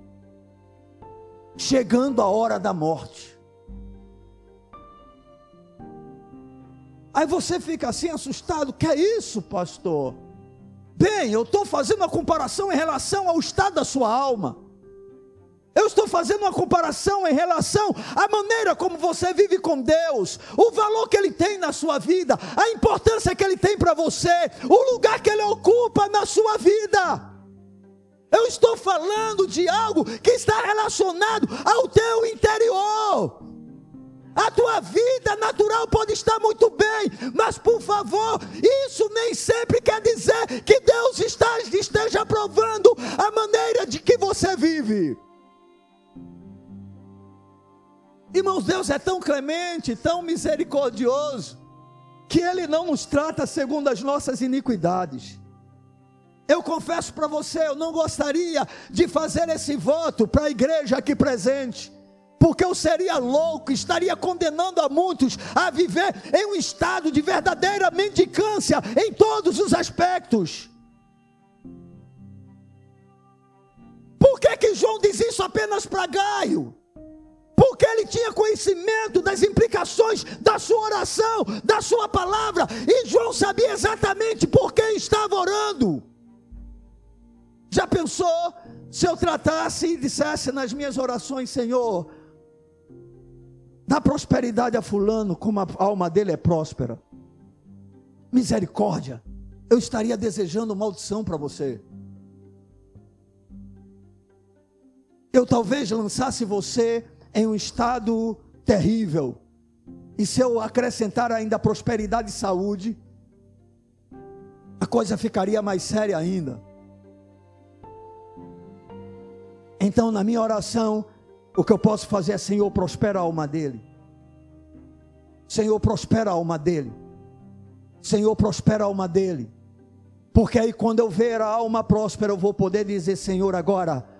chegando a hora da morte. Aí você fica assim assustado, que é isso, pastor? Bem, eu estou fazendo uma comparação em relação ao estado da sua alma. Eu estou fazendo uma comparação em relação à maneira como você vive com Deus, o valor que Ele tem na sua vida, a importância que Ele tem para você, o lugar que Ele ocupa na sua vida. Eu estou falando de algo que está relacionado ao teu interior. A tua vida natural pode estar muito bem, mas por favor, isso nem sempre quer dizer que Deus está, esteja aprovando a maneira de que você vive. Irmãos, Deus é tão clemente, tão misericordioso, que Ele não nos trata segundo as nossas iniquidades. Eu confesso para você, eu não gostaria de fazer esse voto para a igreja aqui presente, porque eu seria louco, estaria condenando a muitos a viver em um estado de verdadeira mendicância em todos os aspectos. Por que, que João diz isso apenas para Gaio? Porque ele tinha conhecimento das implicações da sua oração, da sua palavra, e João sabia exatamente por que estava orando. Já pensou se eu tratasse e dissesse nas minhas orações, Senhor, dá prosperidade a Fulano, como a alma dele é próspera, misericórdia, eu estaria desejando maldição para você. eu talvez lançasse você em um estado terrível. E se eu acrescentar ainda prosperidade e saúde, a coisa ficaria mais séria ainda. Então, na minha oração, o que eu posso fazer é: Senhor, prospera a alma dele. Senhor, prospera a alma dele. Senhor, prospera a alma dele. Porque aí, quando eu ver a alma próspera, eu vou poder dizer: Senhor, agora,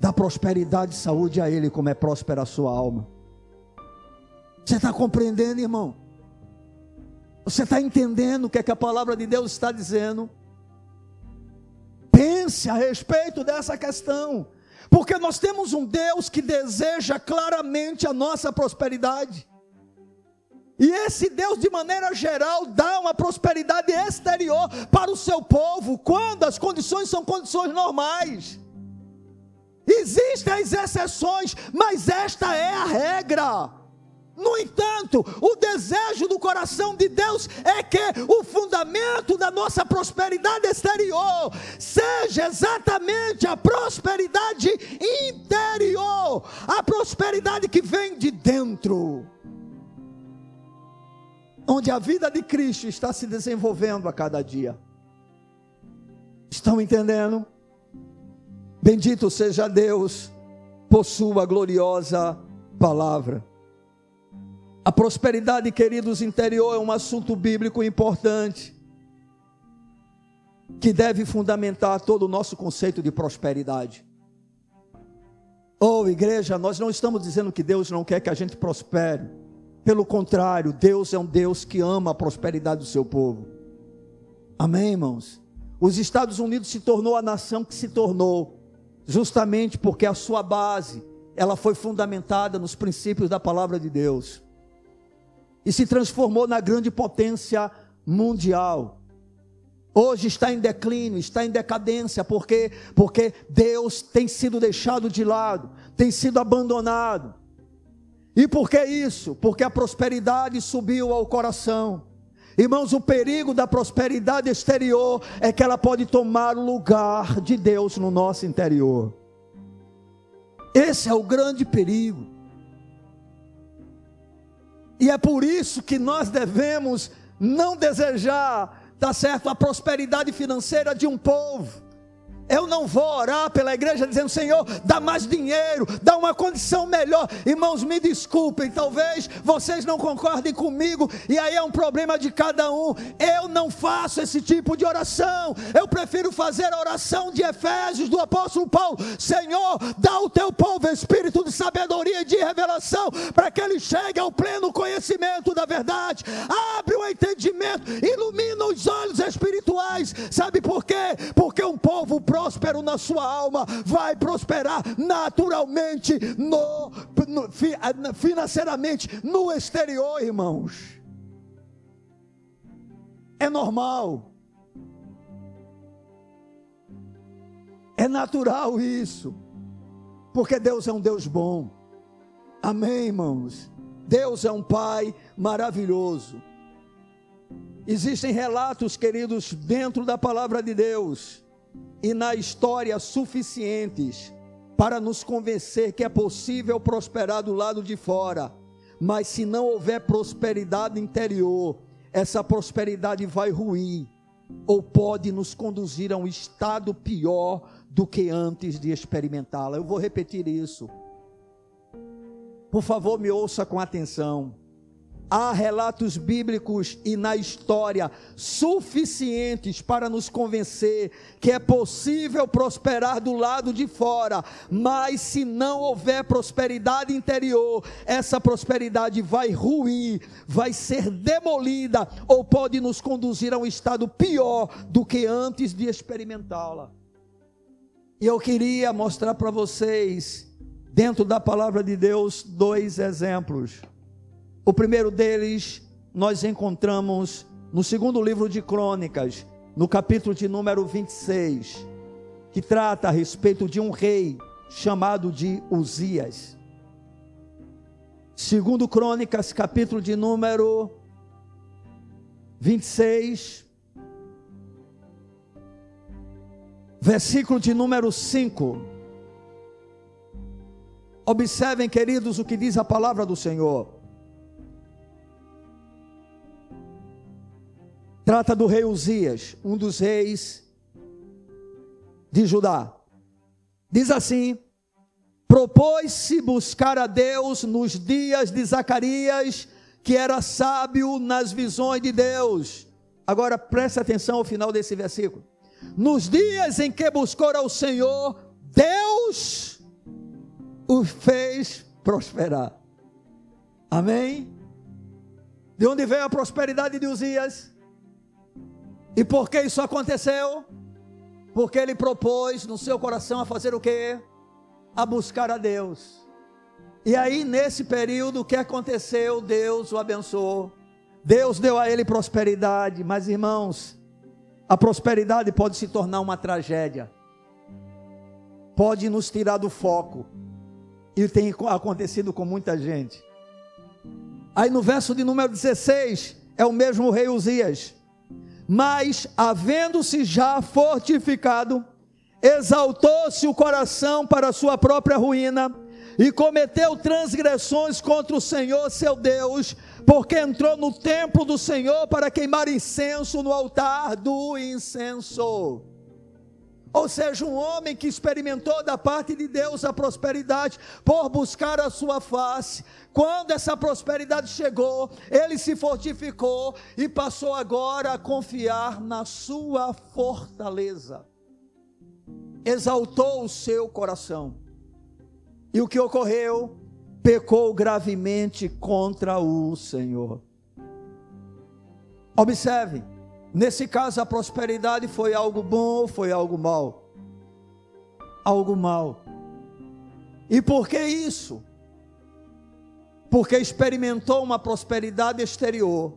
dá prosperidade e saúde a ele, como é próspera a sua alma. Você está compreendendo, irmão? Você está entendendo o que, é que a palavra de Deus está dizendo? Pense a respeito dessa questão. Porque nós temos um Deus que deseja claramente a nossa prosperidade. E esse Deus, de maneira geral, dá uma prosperidade exterior para o seu povo, quando as condições são condições normais. Existem as exceções, mas esta é a regra. No entanto, o desejo do coração de Deus é que o fundamento da nossa prosperidade exterior seja exatamente a prosperidade interior, a prosperidade que vem de dentro. Onde a vida de Cristo está se desenvolvendo a cada dia. Estão entendendo? Bendito seja Deus por sua gloriosa palavra. A prosperidade, queridos, interior é um assunto bíblico importante que deve fundamentar todo o nosso conceito de prosperidade. Oh, igreja, nós não estamos dizendo que Deus não quer que a gente prospere. Pelo contrário, Deus é um Deus que ama a prosperidade do seu povo. Amém, irmãos? Os Estados Unidos se tornou a nação que se tornou, justamente porque a sua base, ela foi fundamentada nos princípios da palavra de Deus e se transformou na grande potência mundial. Hoje está em declínio, está em decadência, porque porque Deus tem sido deixado de lado, tem sido abandonado. E por que isso? Porque a prosperidade subiu ao coração. Irmãos, o perigo da prosperidade exterior é que ela pode tomar o lugar de Deus no nosso interior. Esse é o grande perigo. E é por isso que nós devemos não desejar, tá certo, a prosperidade financeira de um povo eu não vou orar pela igreja dizendo, Senhor, dá mais dinheiro, dá uma condição melhor. Irmãos, me desculpem, talvez vocês não concordem comigo, e aí é um problema de cada um. Eu não faço esse tipo de oração. Eu prefiro fazer a oração de Efésios do apóstolo Paulo: Senhor, dá ao teu povo espírito de sabedoria e de revelação, para que ele chegue ao pleno conhecimento da verdade. Abre o entendimento, ilumina os olhos espirituais. Sabe por quê? Porque um povo próximo próspero na sua alma, vai prosperar naturalmente, no, no, financeiramente, no exterior, irmãos. É normal. É natural isso. Porque Deus é um Deus bom. Amém, irmãos? Deus é um Pai maravilhoso. Existem relatos, queridos, dentro da palavra de Deus, e na história suficientes para nos convencer que é possível prosperar do lado de fora. Mas se não houver prosperidade interior, essa prosperidade vai ruir ou pode nos conduzir a um estado pior do que antes de experimentá-la. Eu vou repetir isso. Por favor, me ouça com atenção. Há relatos bíblicos e na história suficientes para nos convencer que é possível prosperar do lado de fora, mas se não houver prosperidade interior, essa prosperidade vai ruir, vai ser demolida ou pode nos conduzir a um estado pior do que antes de experimentá-la. E eu queria mostrar para vocês, dentro da palavra de Deus, dois exemplos. O primeiro deles nós encontramos no segundo livro de Crônicas, no capítulo de número 26, que trata a respeito de um rei chamado de Uzias. Segundo Crônicas, capítulo de número 26, versículo de número 5. Observem, queridos, o que diz a palavra do Senhor. Trata do rei Uzias, um dos reis de Judá. Diz assim: propôs-se buscar a Deus nos dias de Zacarias, que era sábio nas visões de Deus. Agora preste atenção ao final desse versículo. Nos dias em que buscou ao Senhor, Deus o fez prosperar. Amém? De onde veio a prosperidade de Uzias? E por que isso aconteceu? Porque ele propôs no seu coração a fazer o quê? A buscar a Deus. E aí, nesse período, o que aconteceu? Deus o abençoou. Deus deu a ele prosperidade. Mas, irmãos, a prosperidade pode se tornar uma tragédia. Pode nos tirar do foco. E tem acontecido com muita gente. Aí no verso de número 16, é o mesmo rei Uzias mas, havendo-se já fortificado, exaltou-se o coração para sua própria ruína e cometeu transgressões contra o Senhor seu Deus, porque entrou no templo do Senhor para queimar incenso no altar do incenso. Ou seja, um homem que experimentou da parte de Deus a prosperidade por buscar a sua face. Quando essa prosperidade chegou, ele se fortificou e passou agora a confiar na sua fortaleza. Exaltou o seu coração. E o que ocorreu? Pecou gravemente contra o Senhor. Observe Nesse caso, a prosperidade foi algo bom ou foi algo mal? Algo mal. E por que isso? Porque experimentou uma prosperidade exterior,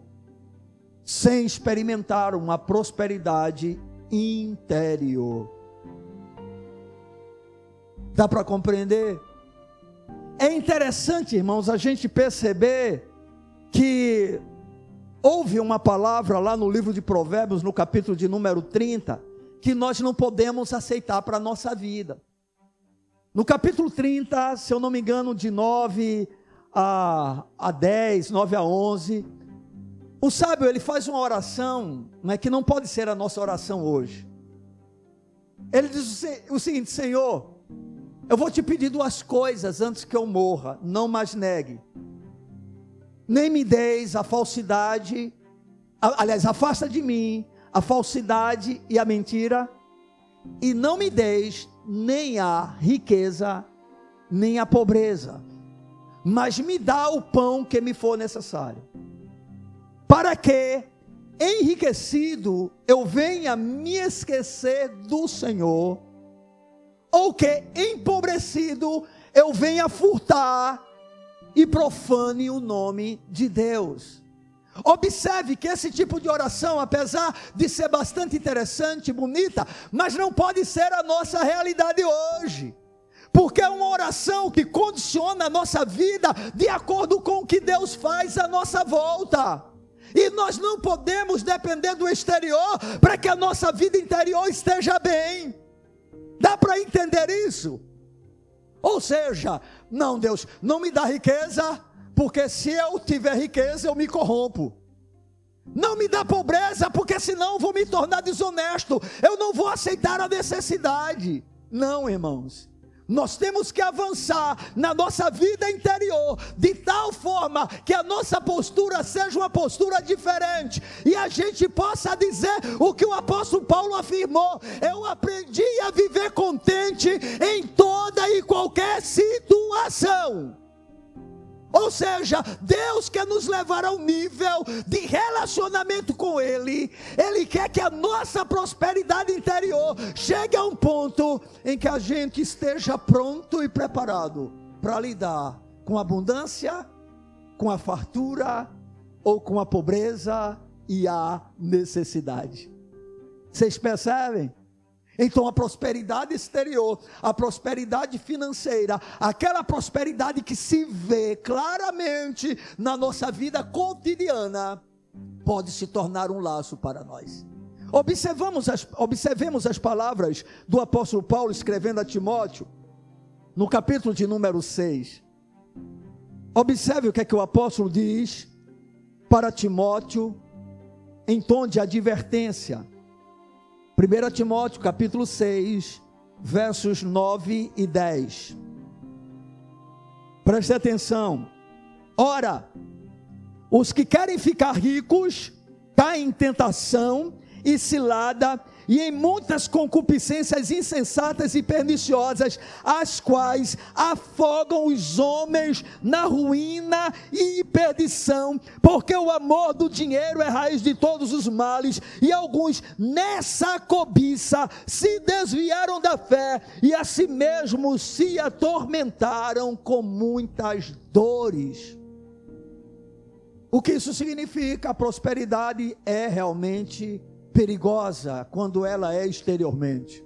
sem experimentar uma prosperidade interior. Dá para compreender? É interessante, irmãos, a gente perceber que Houve uma palavra lá no livro de Provérbios, no capítulo de número 30, que nós não podemos aceitar para a nossa vida. No capítulo 30, se eu não me engano, de 9 a, a 10, 9 a 11, o sábio ele faz uma oração, né, que não pode ser a nossa oração hoje. Ele diz o seguinte: Senhor, eu vou te pedir duas coisas antes que eu morra, não mais negue nem me deis a falsidade, aliás, afasta de mim a falsidade e a mentira, e não me deis nem a riqueza, nem a pobreza, mas me dá o pão que me for necessário, para que, enriquecido, eu venha me esquecer do Senhor, ou que, empobrecido, eu venha furtar e profane o nome de Deus. Observe que esse tipo de oração, apesar de ser bastante interessante, bonita, mas não pode ser a nossa realidade hoje. Porque é uma oração que condiciona a nossa vida de acordo com o que Deus faz à nossa volta. E nós não podemos depender do exterior para que a nossa vida interior esteja bem. Dá para entender isso? Ou seja, não, Deus, não me dá riqueza, porque se eu tiver riqueza eu me corrompo. Não me dá pobreza, porque senão eu vou me tornar desonesto. Eu não vou aceitar a necessidade. Não, irmãos. Nós temos que avançar na nossa vida interior, de tal forma que a nossa postura seja uma postura diferente, e a gente possa dizer o que o apóstolo Paulo afirmou: eu aprendi a viver contente em toda e qualquer situação. Ou seja, Deus quer nos levar ao nível de relacionamento com Ele. Ele quer que a nossa prosperidade interior chegue a um ponto em que a gente esteja pronto e preparado para lidar com a abundância, com a fartura ou com a pobreza e a necessidade. Vocês percebem? Então, a prosperidade exterior, a prosperidade financeira, aquela prosperidade que se vê claramente na nossa vida cotidiana, pode se tornar um laço para nós. Observamos as, observemos as palavras do apóstolo Paulo escrevendo a Timóteo, no capítulo de número 6. Observe o que é que o apóstolo diz para Timóteo em tom de advertência. 1 Timóteo capítulo 6, versos 9 e 10. Preste atenção. Ora, os que querem ficar ricos caem em tentação e cilada e em muitas concupiscências insensatas e perniciosas, as quais afogam os homens na ruína e perdição, porque o amor do dinheiro é raiz de todos os males, e alguns nessa cobiça se desviaram da fé e a si mesmos se atormentaram com muitas dores. O que isso significa? A prosperidade é realmente perigosa quando ela é exteriormente.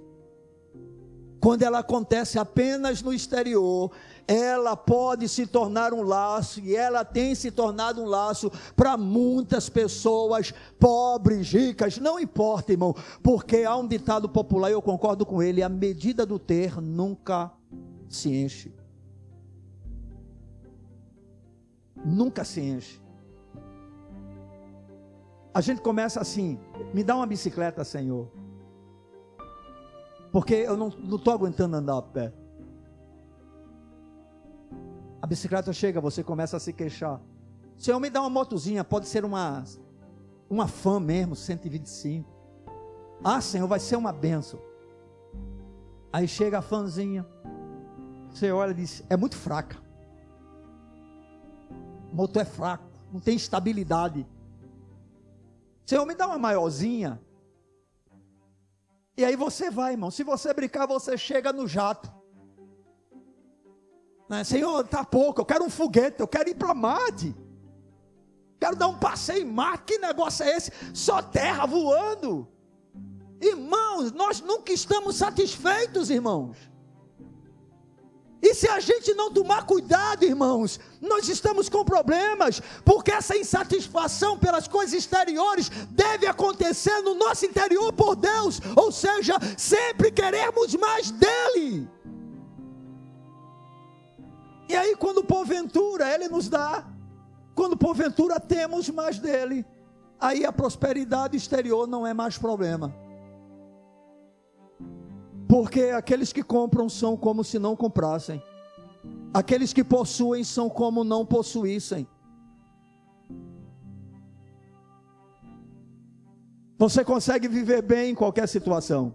Quando ela acontece apenas no exterior, ela pode se tornar um laço, e ela tem se tornado um laço para muitas pessoas, pobres, ricas, não importa, irmão, porque há um ditado popular, eu concordo com ele: a medida do ter nunca se enche. Nunca se enche. A gente começa assim: me dá uma bicicleta, Senhor. Porque eu não estou aguentando andar a pé. A bicicleta chega, você começa a se queixar. Senhor, me dá uma motozinha, pode ser uma, uma fã mesmo, 125. Ah, Senhor, vai ser uma benção. Aí chega a fãzinha. Você olha e diz: é muito fraca. O motor é fraco, não tem estabilidade. Senhor, me dá uma maiorzinha. E aí você vai, irmão. Se você brincar, você chega no jato. Né? Senhor, tá pouco. Eu quero um foguete. Eu quero ir para Marte. Quero dar um passeio em Marte. Que negócio é esse? Só terra voando. Irmãos, nós nunca estamos satisfeitos, irmãos. E se a gente não tomar cuidado, irmãos, nós estamos com problemas, porque essa insatisfação pelas coisas exteriores deve acontecer no nosso interior por Deus, ou seja, sempre queremos mais dele. E aí, quando porventura Ele nos dá, quando porventura temos mais dele, aí a prosperidade exterior não é mais problema. Porque aqueles que compram são como se não comprassem. Aqueles que possuem são como não possuíssem. Você consegue viver bem em qualquer situação.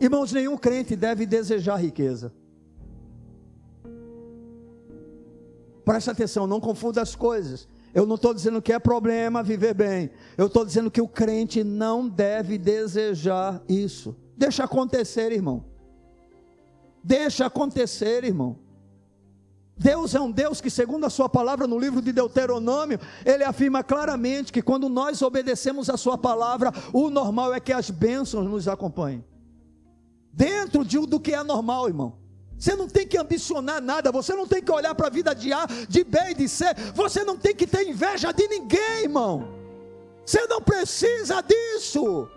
Irmãos, nenhum crente deve desejar riqueza. Preste atenção, não confunda as coisas. Eu não estou dizendo que é problema viver bem. Eu estou dizendo que o crente não deve desejar isso. Deixa acontecer, irmão. Deixa acontecer, irmão. Deus é um Deus que, segundo a Sua palavra no livro de Deuteronômio, Ele afirma claramente que quando nós obedecemos a Sua palavra, o normal é que as bênçãos nos acompanhem. Dentro de, do que é normal, irmão. Você não tem que ambicionar nada, você não tem que olhar para a vida de A, de B e de C, você não tem que ter inveja de ninguém, irmão. Você não precisa disso.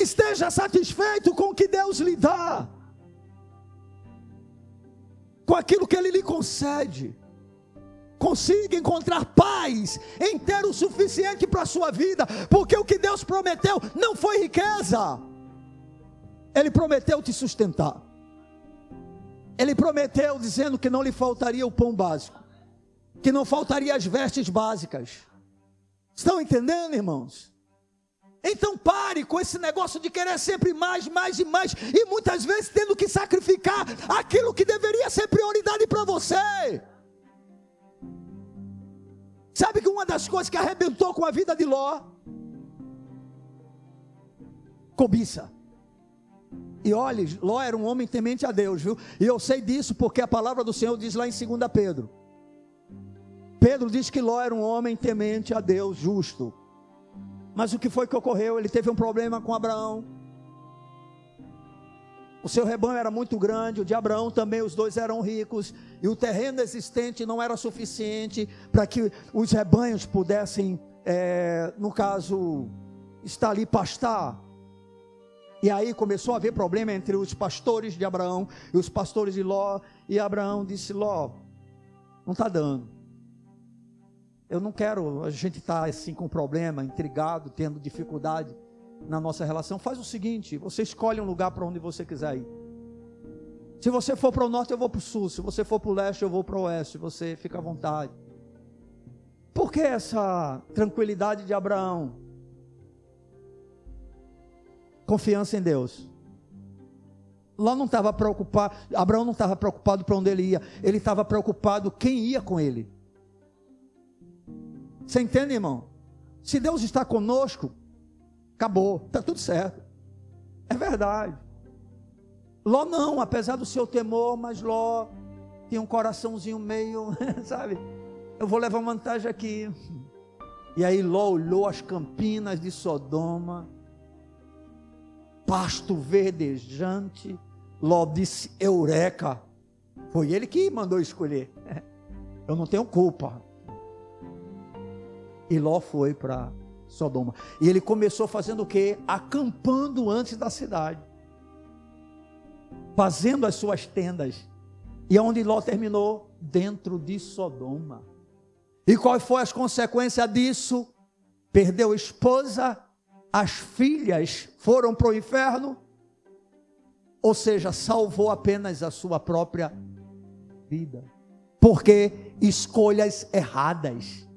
Esteja satisfeito com o que Deus lhe dá, com aquilo que Ele lhe concede. Consiga encontrar paz em ter o suficiente para a sua vida, porque o que Deus prometeu não foi riqueza, Ele prometeu te sustentar. Ele prometeu dizendo que não lhe faltaria o pão básico, que não faltaria as vestes básicas. Estão entendendo, irmãos? Então pare com esse negócio de querer sempre mais, mais e mais, e muitas vezes tendo que sacrificar aquilo que deveria ser prioridade para você. Sabe que uma das coisas que arrebentou com a vida de Ló? Cobiça. E olhe, Ló era um homem temente a Deus, viu? E eu sei disso porque a palavra do Senhor diz lá em 2 Pedro. Pedro diz que Ló era um homem temente a Deus, justo. Mas o que foi que ocorreu? Ele teve um problema com Abraão. O seu rebanho era muito grande, o de Abraão também, os dois eram ricos, e o terreno existente não era suficiente para que os rebanhos pudessem, é, no caso, estar ali pastar. E aí começou a haver problema entre os pastores de Abraão e os pastores de Ló. E Abraão disse: Ló, não está dando. Eu não quero a gente estar tá, assim com problema, intrigado, tendo dificuldade na nossa relação. Faz o seguinte: você escolhe um lugar para onde você quiser ir. Se você for para o norte, eu vou para o sul. Se você for para o leste, eu vou para o oeste. Você fica à vontade. Por que essa tranquilidade de Abraão? Confiança em Deus. Lá não estava preocupado, Abraão não estava preocupado para onde ele ia, ele estava preocupado quem ia com ele. Você entende, irmão? Se Deus está conosco, acabou, está tudo certo. É verdade. Ló não, apesar do seu temor, mas Ló tinha um coraçãozinho meio, sabe? Eu vou levar vantagem aqui. E aí Ló olhou as campinas de Sodoma, pasto verdejante. Ló disse: Eureka! Foi ele que mandou escolher. Eu não tenho culpa. E Ló foi para Sodoma. E ele começou fazendo o quê? Acampando antes da cidade fazendo as suas tendas. E aonde Ló terminou? Dentro de Sodoma. E qual foi as consequências disso? Perdeu esposa, as filhas foram para o inferno, ou seja, salvou apenas a sua própria vida, porque escolhas erradas.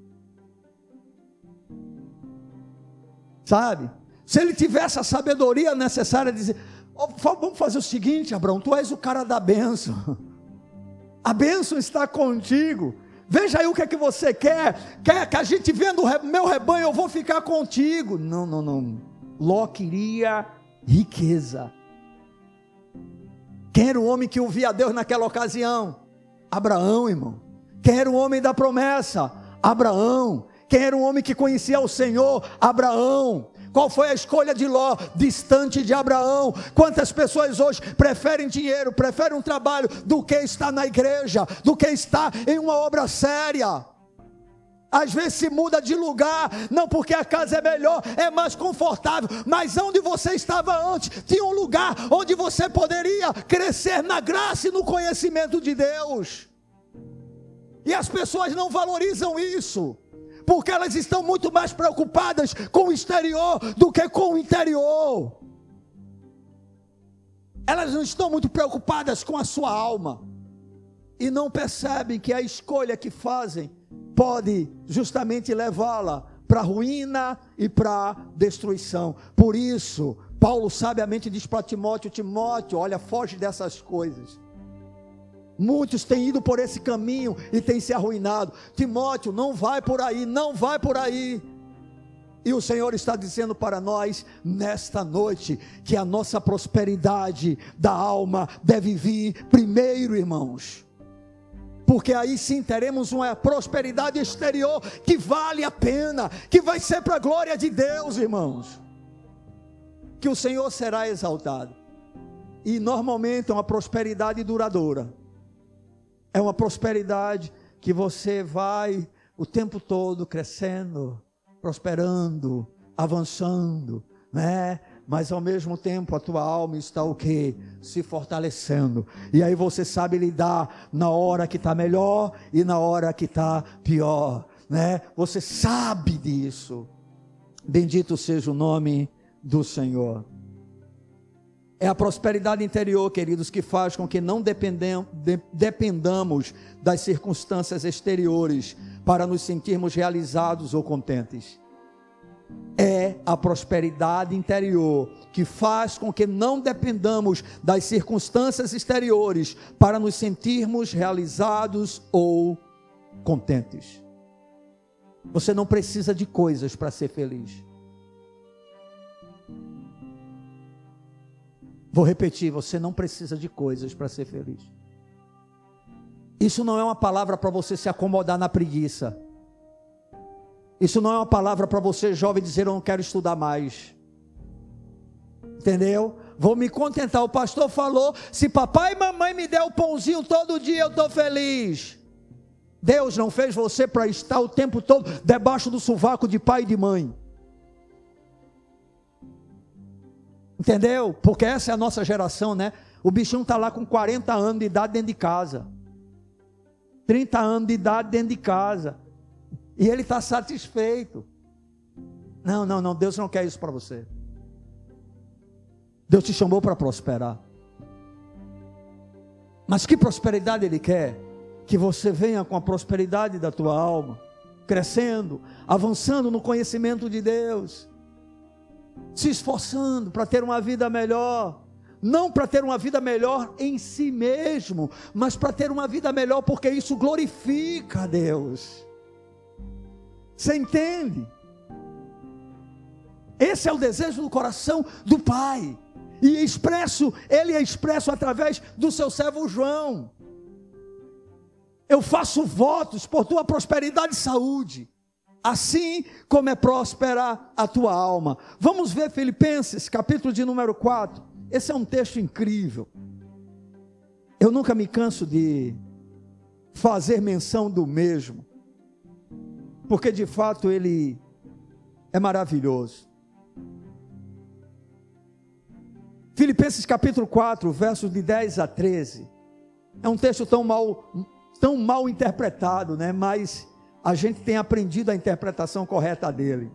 Sabe? Se ele tivesse a sabedoria necessária dizer: Vamos fazer o seguinte, Abraão, tu és o cara da bênção. A bênção está contigo. Veja aí o que é que você quer. Quer que a gente vendo o meu rebanho, eu vou ficar contigo. Não, não, não. Ló queria riqueza. Quem era o homem que ouvia Deus naquela ocasião? Abraão, irmão. Quem era o homem da promessa? Abraão. Quem era o homem que conhecia o Senhor? Abraão. Qual foi a escolha de Ló, distante de Abraão? Quantas pessoas hoje preferem dinheiro, preferem um trabalho do que estar na igreja, do que estar em uma obra séria? Às vezes se muda de lugar, não porque a casa é melhor, é mais confortável, mas onde você estava antes, tinha um lugar onde você poderia crescer na graça e no conhecimento de Deus. E as pessoas não valorizam isso porque elas estão muito mais preocupadas com o exterior do que com o interior. Elas não estão muito preocupadas com a sua alma e não percebem que a escolha que fazem pode justamente levá-la para ruína e para destruição. Por isso, Paulo sabiamente diz para Timóteo: Timóteo, olha, foge dessas coisas. Muitos têm ido por esse caminho e têm se arruinado. Timóteo, não vai por aí, não vai por aí. E o Senhor está dizendo para nós nesta noite que a nossa prosperidade da alma deve vir primeiro, irmãos. Porque aí sim teremos uma prosperidade exterior que vale a pena, que vai ser para a glória de Deus, irmãos. Que o Senhor será exaltado. E normalmente é uma prosperidade duradoura é uma prosperidade que você vai o tempo todo crescendo, prosperando, avançando, né? Mas ao mesmo tempo a tua alma está o que? Se fortalecendo. E aí você sabe lidar na hora que está melhor e na hora que está pior, né? Você sabe disso. Bendito seja o nome do Senhor. É a prosperidade interior, queridos, que faz com que não dependamos das circunstâncias exteriores para nos sentirmos realizados ou contentes. É a prosperidade interior que faz com que não dependamos das circunstâncias exteriores para nos sentirmos realizados ou contentes. Você não precisa de coisas para ser feliz. Vou repetir: você não precisa de coisas para ser feliz. Isso não é uma palavra para você se acomodar na preguiça. Isso não é uma palavra para você, jovem, dizer eu não quero estudar mais. Entendeu? Vou me contentar. O pastor falou: se papai e mamãe me der o pãozinho todo dia, eu estou feliz. Deus não fez você para estar o tempo todo debaixo do sovaco de pai e de mãe. Entendeu? Porque essa é a nossa geração, né? O bichinho está lá com 40 anos de idade dentro de casa. 30 anos de idade dentro de casa. E ele está satisfeito. Não, não, não. Deus não quer isso para você. Deus te chamou para prosperar. Mas que prosperidade Ele quer? Que você venha com a prosperidade da tua alma, crescendo, avançando no conhecimento de Deus, se esforçando para ter uma vida melhor, não para ter uma vida melhor em si mesmo, mas para ter uma vida melhor porque isso glorifica a Deus. Você entende? Esse é o desejo do coração do Pai. E expresso, ele é expresso através do seu servo João. Eu faço votos por tua prosperidade e saúde, assim como é próspera a tua alma. Vamos ver Filipenses, capítulo de número 4. Esse é um texto incrível. Eu nunca me canso de fazer menção do mesmo, porque de fato ele é maravilhoso. Filipenses capítulo 4, versos de 10 a 13. É um texto tão mal, tão mal interpretado, né? Mas a gente tem aprendido a interpretação correta dele.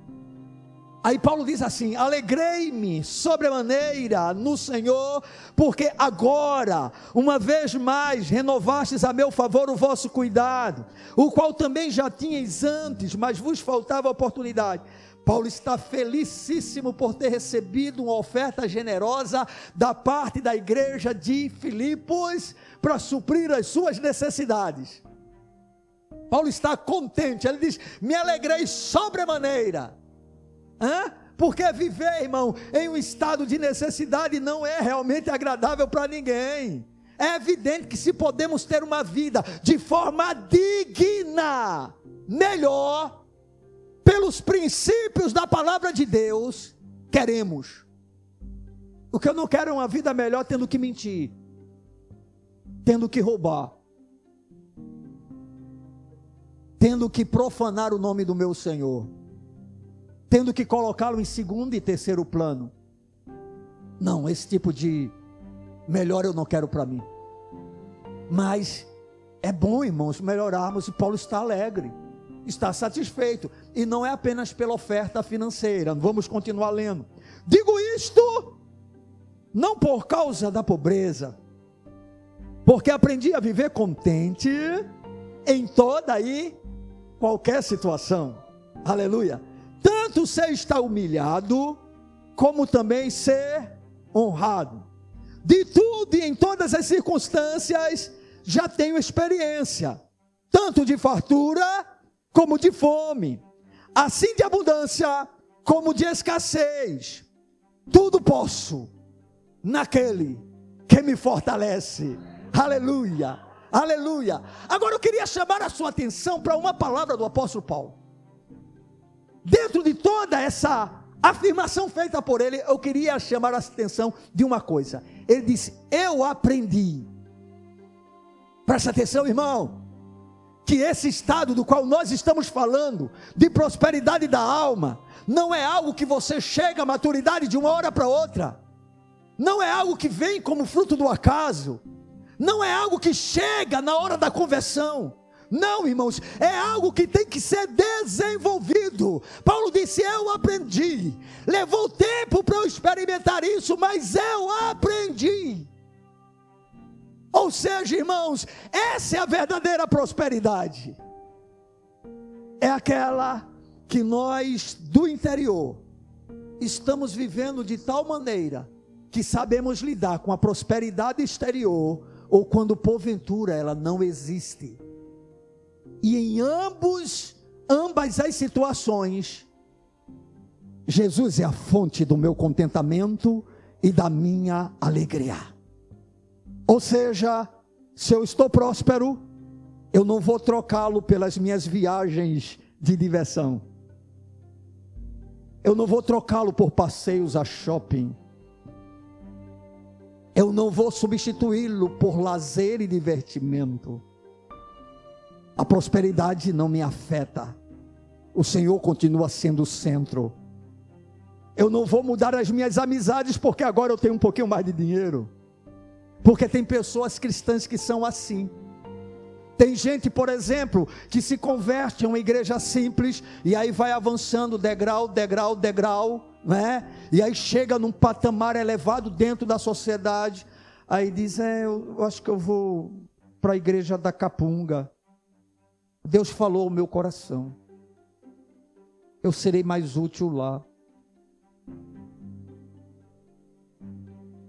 Aí Paulo diz assim: Alegrei-me sobremaneira no Senhor, porque agora, uma vez mais, renovastes a meu favor o vosso cuidado, o qual também já tinhais antes, mas vos faltava oportunidade. Paulo está felicíssimo por ter recebido uma oferta generosa da parte da igreja de Filipos para suprir as suas necessidades. Paulo está contente, ele diz: Me alegrei sobremaneira. Hã? Porque viver, irmão, em um estado de necessidade não é realmente agradável para ninguém. É evidente que se podemos ter uma vida de forma digna, melhor, pelos princípios da palavra de Deus, queremos. O que eu não quero é uma vida melhor tendo que mentir, tendo que roubar, tendo que profanar o nome do meu Senhor, tendo que colocá-lo em segundo e terceiro plano. Não, esse tipo de melhor eu não quero para mim. Mas é bom, irmãos, melhorarmos e Paulo está alegre está satisfeito. E não é apenas pela oferta financeira. Vamos continuar lendo. Digo isto não por causa da pobreza, porque aprendi a viver contente em toda e qualquer situação. Aleluia. Tanto ser estar humilhado, como também ser honrado. De tudo e em todas as circunstâncias já tenho experiência, tanto de fartura como de fome, assim de abundância como de escassez. Tudo posso naquele que me fortalece. Aleluia. Aleluia. Agora eu queria chamar a sua atenção para uma palavra do apóstolo Paulo. Dentro de toda essa afirmação feita por ele, eu queria chamar a atenção de uma coisa. Ele disse: Eu aprendi. Presta atenção, irmão que esse estado do qual nós estamos falando, de prosperidade da alma, não é algo que você chega à maturidade de uma hora para outra, não é algo que vem como fruto do acaso, não é algo que chega na hora da conversão. Não, irmãos, é algo que tem que ser desenvolvido. Paulo disse: Eu aprendi. Levou tempo para eu experimentar isso, mas eu aprendi. Ou seja, irmãos, essa é a verdadeira prosperidade. É aquela que nós do interior estamos vivendo de tal maneira que sabemos lidar com a prosperidade exterior ou quando porventura ela não existe. E em ambos, ambas as situações, Jesus é a fonte do meu contentamento e da minha alegria. Ou seja, se eu estou próspero, eu não vou trocá-lo pelas minhas viagens de diversão. Eu não vou trocá-lo por passeios a shopping. Eu não vou substituí-lo por lazer e divertimento. A prosperidade não me afeta. O Senhor continua sendo o centro. Eu não vou mudar as minhas amizades porque agora eu tenho um pouquinho mais de dinheiro. Porque tem pessoas cristãs que são assim. Tem gente, por exemplo, que se converte a uma igreja simples e aí vai avançando degrau, degrau, degrau, né? E aí chega num patamar elevado dentro da sociedade. Aí diz: É, eu acho que eu vou para a igreja da Capunga. Deus falou ao meu coração. Eu serei mais útil lá.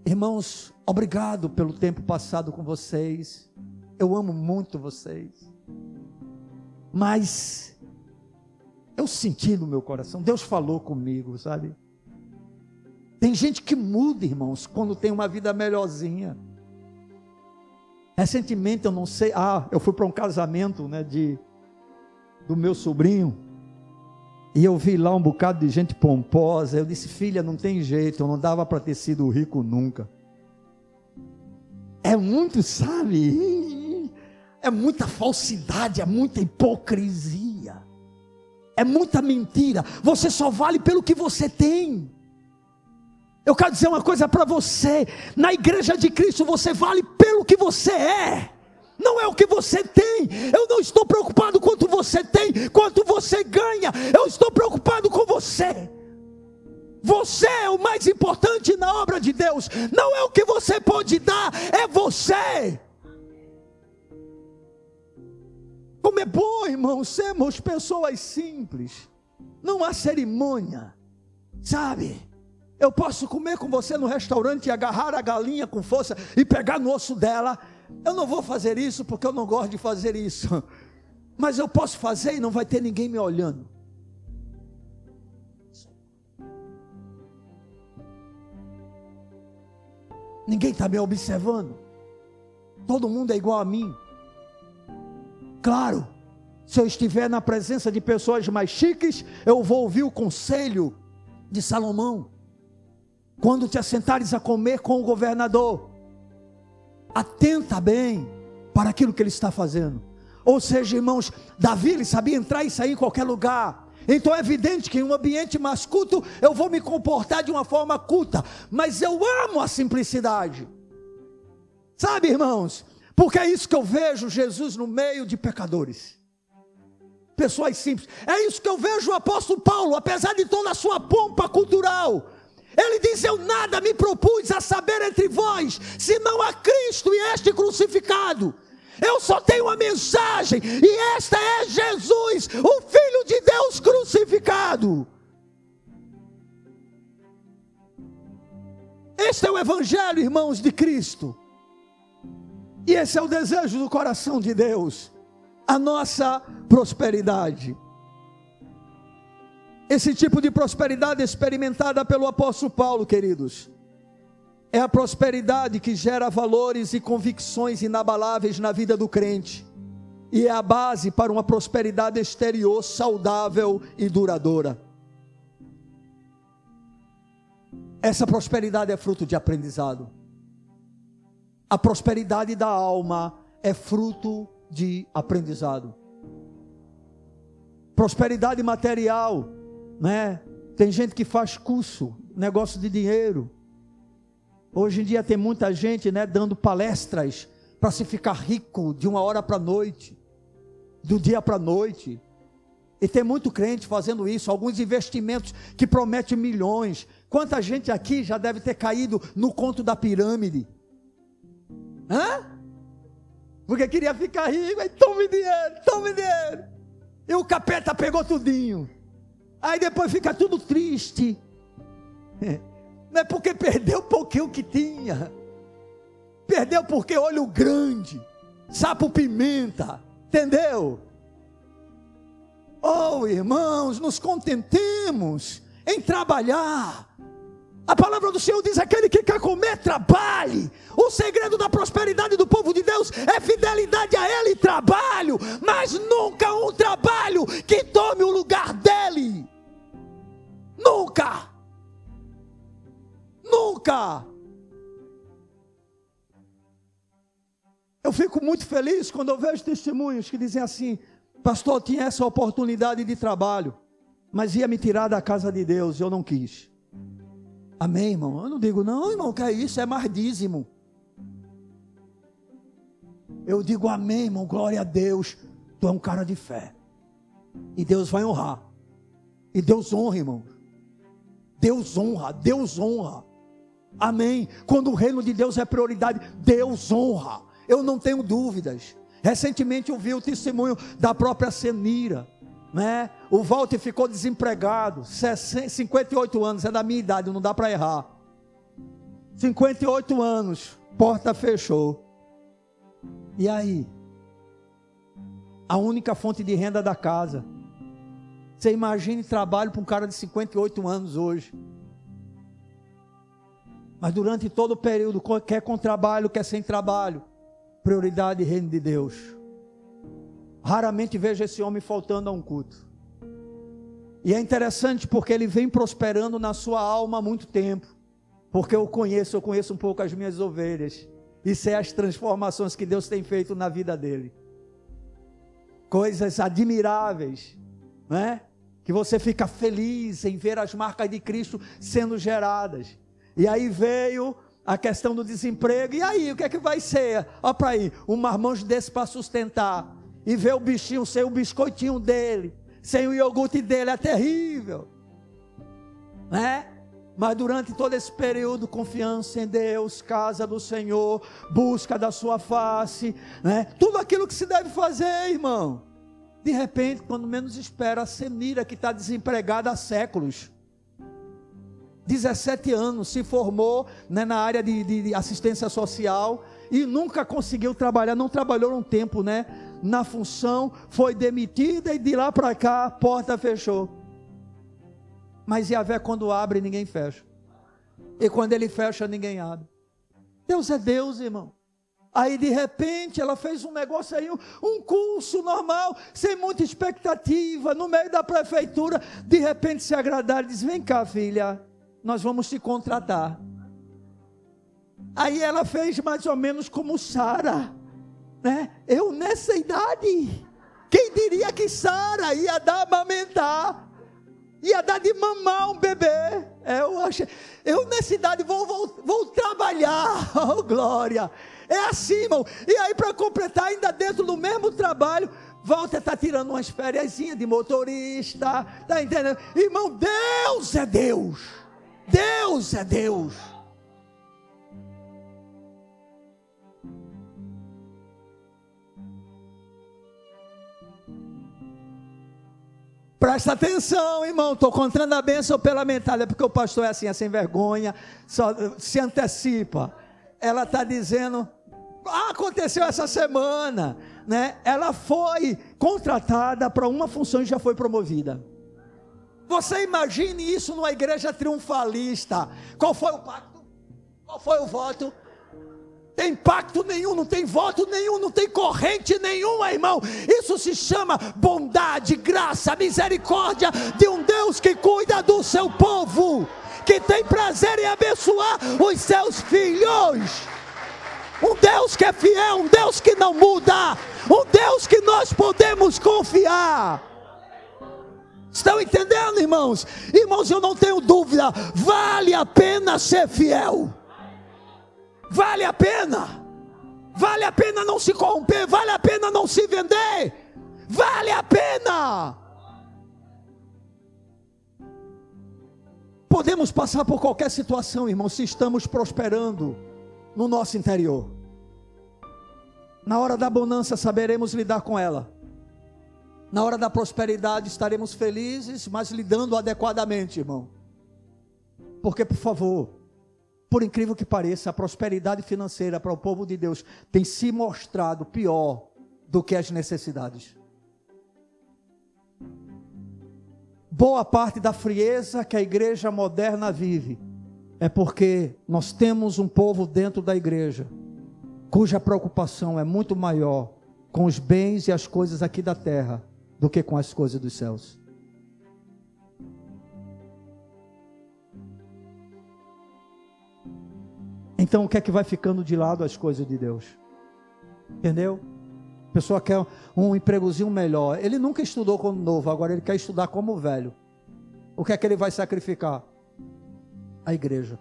Irmãos, obrigado pelo tempo passado com vocês. Eu amo muito vocês. Mas eu senti no meu coração, Deus falou comigo, sabe? Tem gente que muda, irmãos, quando tem uma vida melhorzinha. Recentemente, eu não sei, ah, eu fui para um casamento, né, de do meu sobrinho, e eu vi lá um bocado de gente pomposa. Eu disse, filha, não tem jeito, eu não dava para ter sido rico nunca. É muito, sabe? é muita falsidade, é muita hipocrisia, é muita mentira. Você só vale pelo que você tem. Eu quero dizer uma coisa para você: na igreja de Cristo você vale pelo que você é, não é o que você tem. Eu não estou preocupado quanto você tem, quanto você ganha, eu estou preocupado com você. Você é o mais importante na obra de Deus, não é o que você pode dar, é você. Como é bom, irmãos, sermos pessoas simples. Não há cerimônia, sabe? Eu posso comer com você no restaurante e agarrar a galinha com força e pegar no osso dela. Eu não vou fazer isso porque eu não gosto de fazer isso. Mas eu posso fazer e não vai ter ninguém me olhando. Ninguém está me observando. Todo mundo é igual a mim. Claro, se eu estiver na presença de pessoas mais chiques, eu vou ouvir o conselho de Salomão. Quando te assentares a comer com o governador, atenta bem para aquilo que ele está fazendo. Ou seja, irmãos, Davi ele sabia entrar e sair em qualquer lugar. Então é evidente que em um ambiente mais culto eu vou me comportar de uma forma culta, mas eu amo a simplicidade. Sabe, irmãos, porque é isso que eu vejo Jesus no meio de pecadores. Pessoas simples. É isso que eu vejo o apóstolo Paulo, apesar de toda a sua pompa cultural. Ele diz: Eu nada me propus a saber entre vós, senão a Cristo e este crucificado. Eu só tenho uma mensagem, e esta é Jesus, o Filho de Deus crucificado. Este é o Evangelho, irmãos de Cristo. E esse é o desejo do coração de Deus, a nossa prosperidade. Esse tipo de prosperidade experimentada pelo apóstolo Paulo, queridos, é a prosperidade que gera valores e convicções inabaláveis na vida do crente, e é a base para uma prosperidade exterior saudável e duradoura. Essa prosperidade é fruto de aprendizado. A prosperidade da alma é fruto de aprendizado. Prosperidade material, né? Tem gente que faz curso, negócio de dinheiro. Hoje em dia tem muita gente, né, dando palestras para se ficar rico de uma hora para a noite, do dia para a noite. E tem muito crente fazendo isso, alguns investimentos que prometem milhões. Quanta gente aqui já deve ter caído no conto da pirâmide? Hã? Porque queria ficar rico, aí tome dinheiro, tome dinheiro. E o capeta pegou tudinho. Aí depois fica tudo triste. Não é porque perdeu um pouquinho que tinha. Perdeu porque olho grande, sapo pimenta, entendeu? Oh, irmãos, nos contentemos em trabalhar a palavra do Senhor diz: aquele que quer comer, trabalhe. O segredo da prosperidade do povo de Deus é fidelidade a Ele e trabalho, mas nunca um trabalho que tome o lugar dele. Nunca. Nunca. Eu fico muito feliz quando eu vejo testemunhos que dizem assim: Pastor, tinha essa oportunidade de trabalho, mas ia me tirar da casa de Deus, eu não quis. Amém, irmão? Eu não digo, não, irmão, que é isso, é mais dízimo. Eu digo amém, irmão, glória a Deus. Tu é um cara de fé. E Deus vai honrar. E Deus honra, irmão. Deus honra, Deus honra. Amém. Quando o reino de Deus é prioridade, Deus honra. Eu não tenho dúvidas. Recentemente eu vi o testemunho da própria Senira. Né? O Walter ficou desempregado, 58 anos, é da minha idade, não dá para errar. 58 anos, porta fechou. E aí? A única fonte de renda da casa. Você imagine trabalho para um cara de 58 anos hoje. Mas durante todo o período, quer com trabalho, quer sem trabalho, prioridade reino de Deus. Raramente vejo esse homem faltando a um culto. E é interessante porque ele vem prosperando na sua alma há muito tempo. Porque eu conheço, eu conheço um pouco as minhas ovelhas. E sei as transformações que Deus tem feito na vida dele. Coisas admiráveis, né? Que você fica feliz em ver as marcas de Cristo sendo geradas. E aí veio a questão do desemprego. E aí, o que é que vai ser? Olha para aí, um marmanjo desse para sustentar. E ver o bichinho sem o biscoitinho dele, sem o iogurte dele, é terrível. Né? Mas durante todo esse período, confiança em Deus, casa do Senhor, busca da sua face, né? Tudo aquilo que se deve fazer, irmão. De repente, quando menos espera, a Senira que está desempregada há séculos 17 anos, se formou né, na área de, de, de, assistência social e nunca conseguiu trabalhar, não trabalhou um tempo né, na função, foi demitida e de lá para cá a porta fechou. Mas Yahvé quando abre, ninguém fecha. E quando ele fecha, ninguém abre. Deus é Deus, irmão. Aí de repente ela fez um negócio aí, um curso normal, sem muita expectativa, no meio da prefeitura, de repente se agradar, diz: Vem cá, filha, nós vamos te contratar. Aí ela fez mais ou menos como Sara, né? Eu nessa idade, quem diria que Sara ia dar amamentar, ia dar de mamar um bebê? É, eu achei, eu nessa idade vou, vou, vou trabalhar, oh glória. É assim, irmão. E aí para completar ainda dentro do mesmo trabalho, Walter está tirando umas férias de motorista, tá entendendo? Irmão, Deus é Deus. Deus é Deus. Presta atenção, irmão. Estou contando a bênção pela mentalidade, é porque o pastor é assim, é sem vergonha, só se antecipa. Ela está dizendo, ah, aconteceu essa semana, né? Ela foi contratada para uma função e já foi promovida. Você imagine isso numa igreja triunfalista. Qual foi o pacto? Qual foi o voto? Tem pacto nenhum, não tem voto nenhum, não tem corrente nenhuma, irmão. Isso se chama bondade, graça, misericórdia de um Deus que cuida do seu povo, que tem prazer em abençoar os seus filhos. Um Deus que é fiel, um Deus que não muda, um Deus que nós podemos confiar. Estão entendendo, irmãos? Irmãos, eu não tenho dúvida, vale a pena ser fiel. Vale a pena. Vale a pena não se corromper, vale a pena não se vender. Vale a pena. Podemos passar por qualquer situação, irmão, se estamos prosperando no nosso interior. Na hora da bonança saberemos lidar com ela. Na hora da prosperidade estaremos felizes, mas lidando adequadamente, irmão. Porque, por favor, por incrível que pareça, a prosperidade financeira para o povo de Deus tem se mostrado pior do que as necessidades. Boa parte da frieza que a igreja moderna vive é porque nós temos um povo dentro da igreja cuja preocupação é muito maior com os bens e as coisas aqui da terra do que com as coisas dos céus. Então o que é que vai ficando de lado as coisas de Deus? Entendeu? A pessoa quer um empregozinho melhor. Ele nunca estudou como novo, agora ele quer estudar como velho. O que é que ele vai sacrificar? a igreja.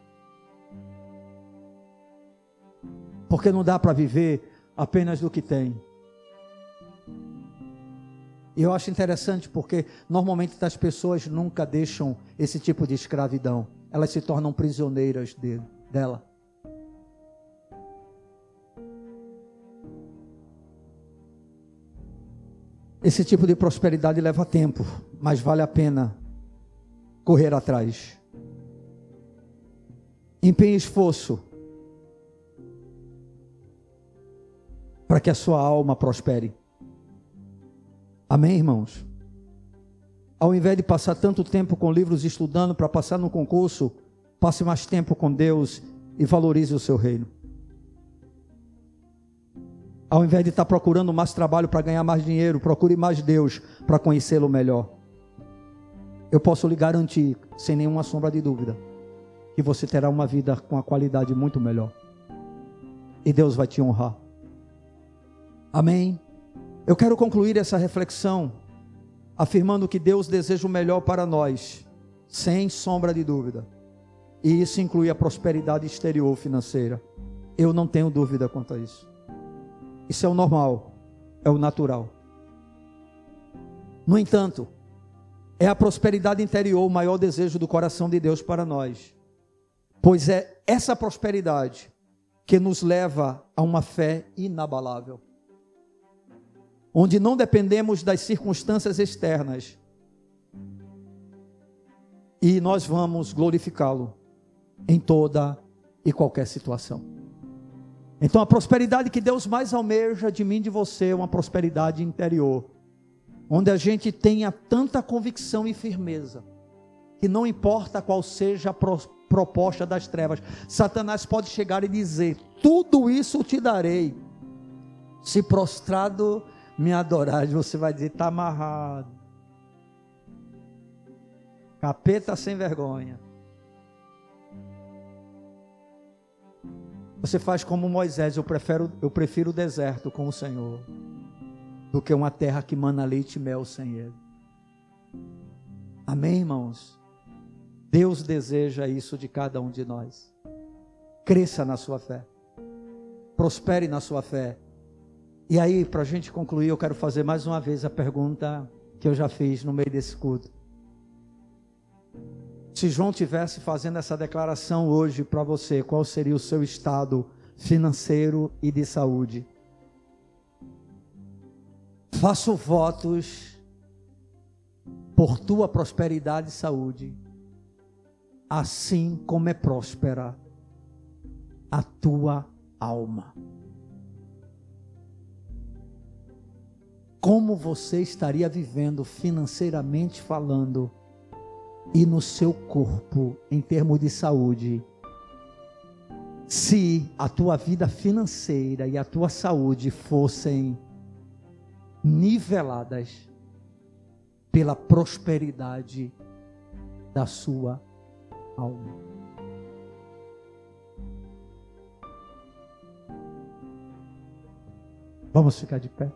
Porque não dá para viver apenas do que tem. E eu acho interessante porque normalmente as pessoas nunca deixam esse tipo de escravidão. Elas se tornam prisioneiras dela. Esse tipo de prosperidade leva tempo, mas vale a pena correr atrás. Empenhe esforço para que a sua alma prospere. Amém, irmãos? Ao invés de passar tanto tempo com livros estudando para passar no concurso, passe mais tempo com Deus e valorize o seu reino. Ao invés de estar procurando mais trabalho para ganhar mais dinheiro, procure mais Deus para conhecê-lo melhor. Eu posso lhe garantir, sem nenhuma sombra de dúvida, que você terá uma vida com a qualidade muito melhor. E Deus vai te honrar. Amém. Eu quero concluir essa reflexão afirmando que Deus deseja o melhor para nós, sem sombra de dúvida. E isso inclui a prosperidade exterior financeira. Eu não tenho dúvida quanto a isso. Isso é o normal, é o natural. No entanto, é a prosperidade interior o maior desejo do coração de Deus para nós. Pois é essa prosperidade que nos leva a uma fé inabalável. Onde não dependemos das circunstâncias externas. E nós vamos glorificá-lo em toda e qualquer situação. Então a prosperidade que Deus mais almeja de mim e de você é uma prosperidade interior, onde a gente tenha tanta convicção e firmeza, que não importa qual seja a proposta das trevas, Satanás pode chegar e dizer: Tudo isso te darei, se prostrado me adorar, você vai dizer: Está amarrado, capeta sem vergonha. Você faz como Moisés, eu prefiro, eu prefiro o deserto com o Senhor do que uma terra que mana leite e mel sem Ele. Amém, irmãos? Deus deseja isso de cada um de nós. Cresça na sua fé, prospere na sua fé. E aí, para a gente concluir, eu quero fazer mais uma vez a pergunta que eu já fiz no meio desse culto. Se João tivesse fazendo essa declaração hoje para você, qual seria o seu estado financeiro e de saúde? Faço votos por tua prosperidade e saúde, assim como é próspera a tua alma. Como você estaria vivendo financeiramente falando? E no seu corpo, em termos de saúde, se a tua vida financeira e a tua saúde fossem niveladas pela prosperidade da sua alma. Vamos ficar de pé?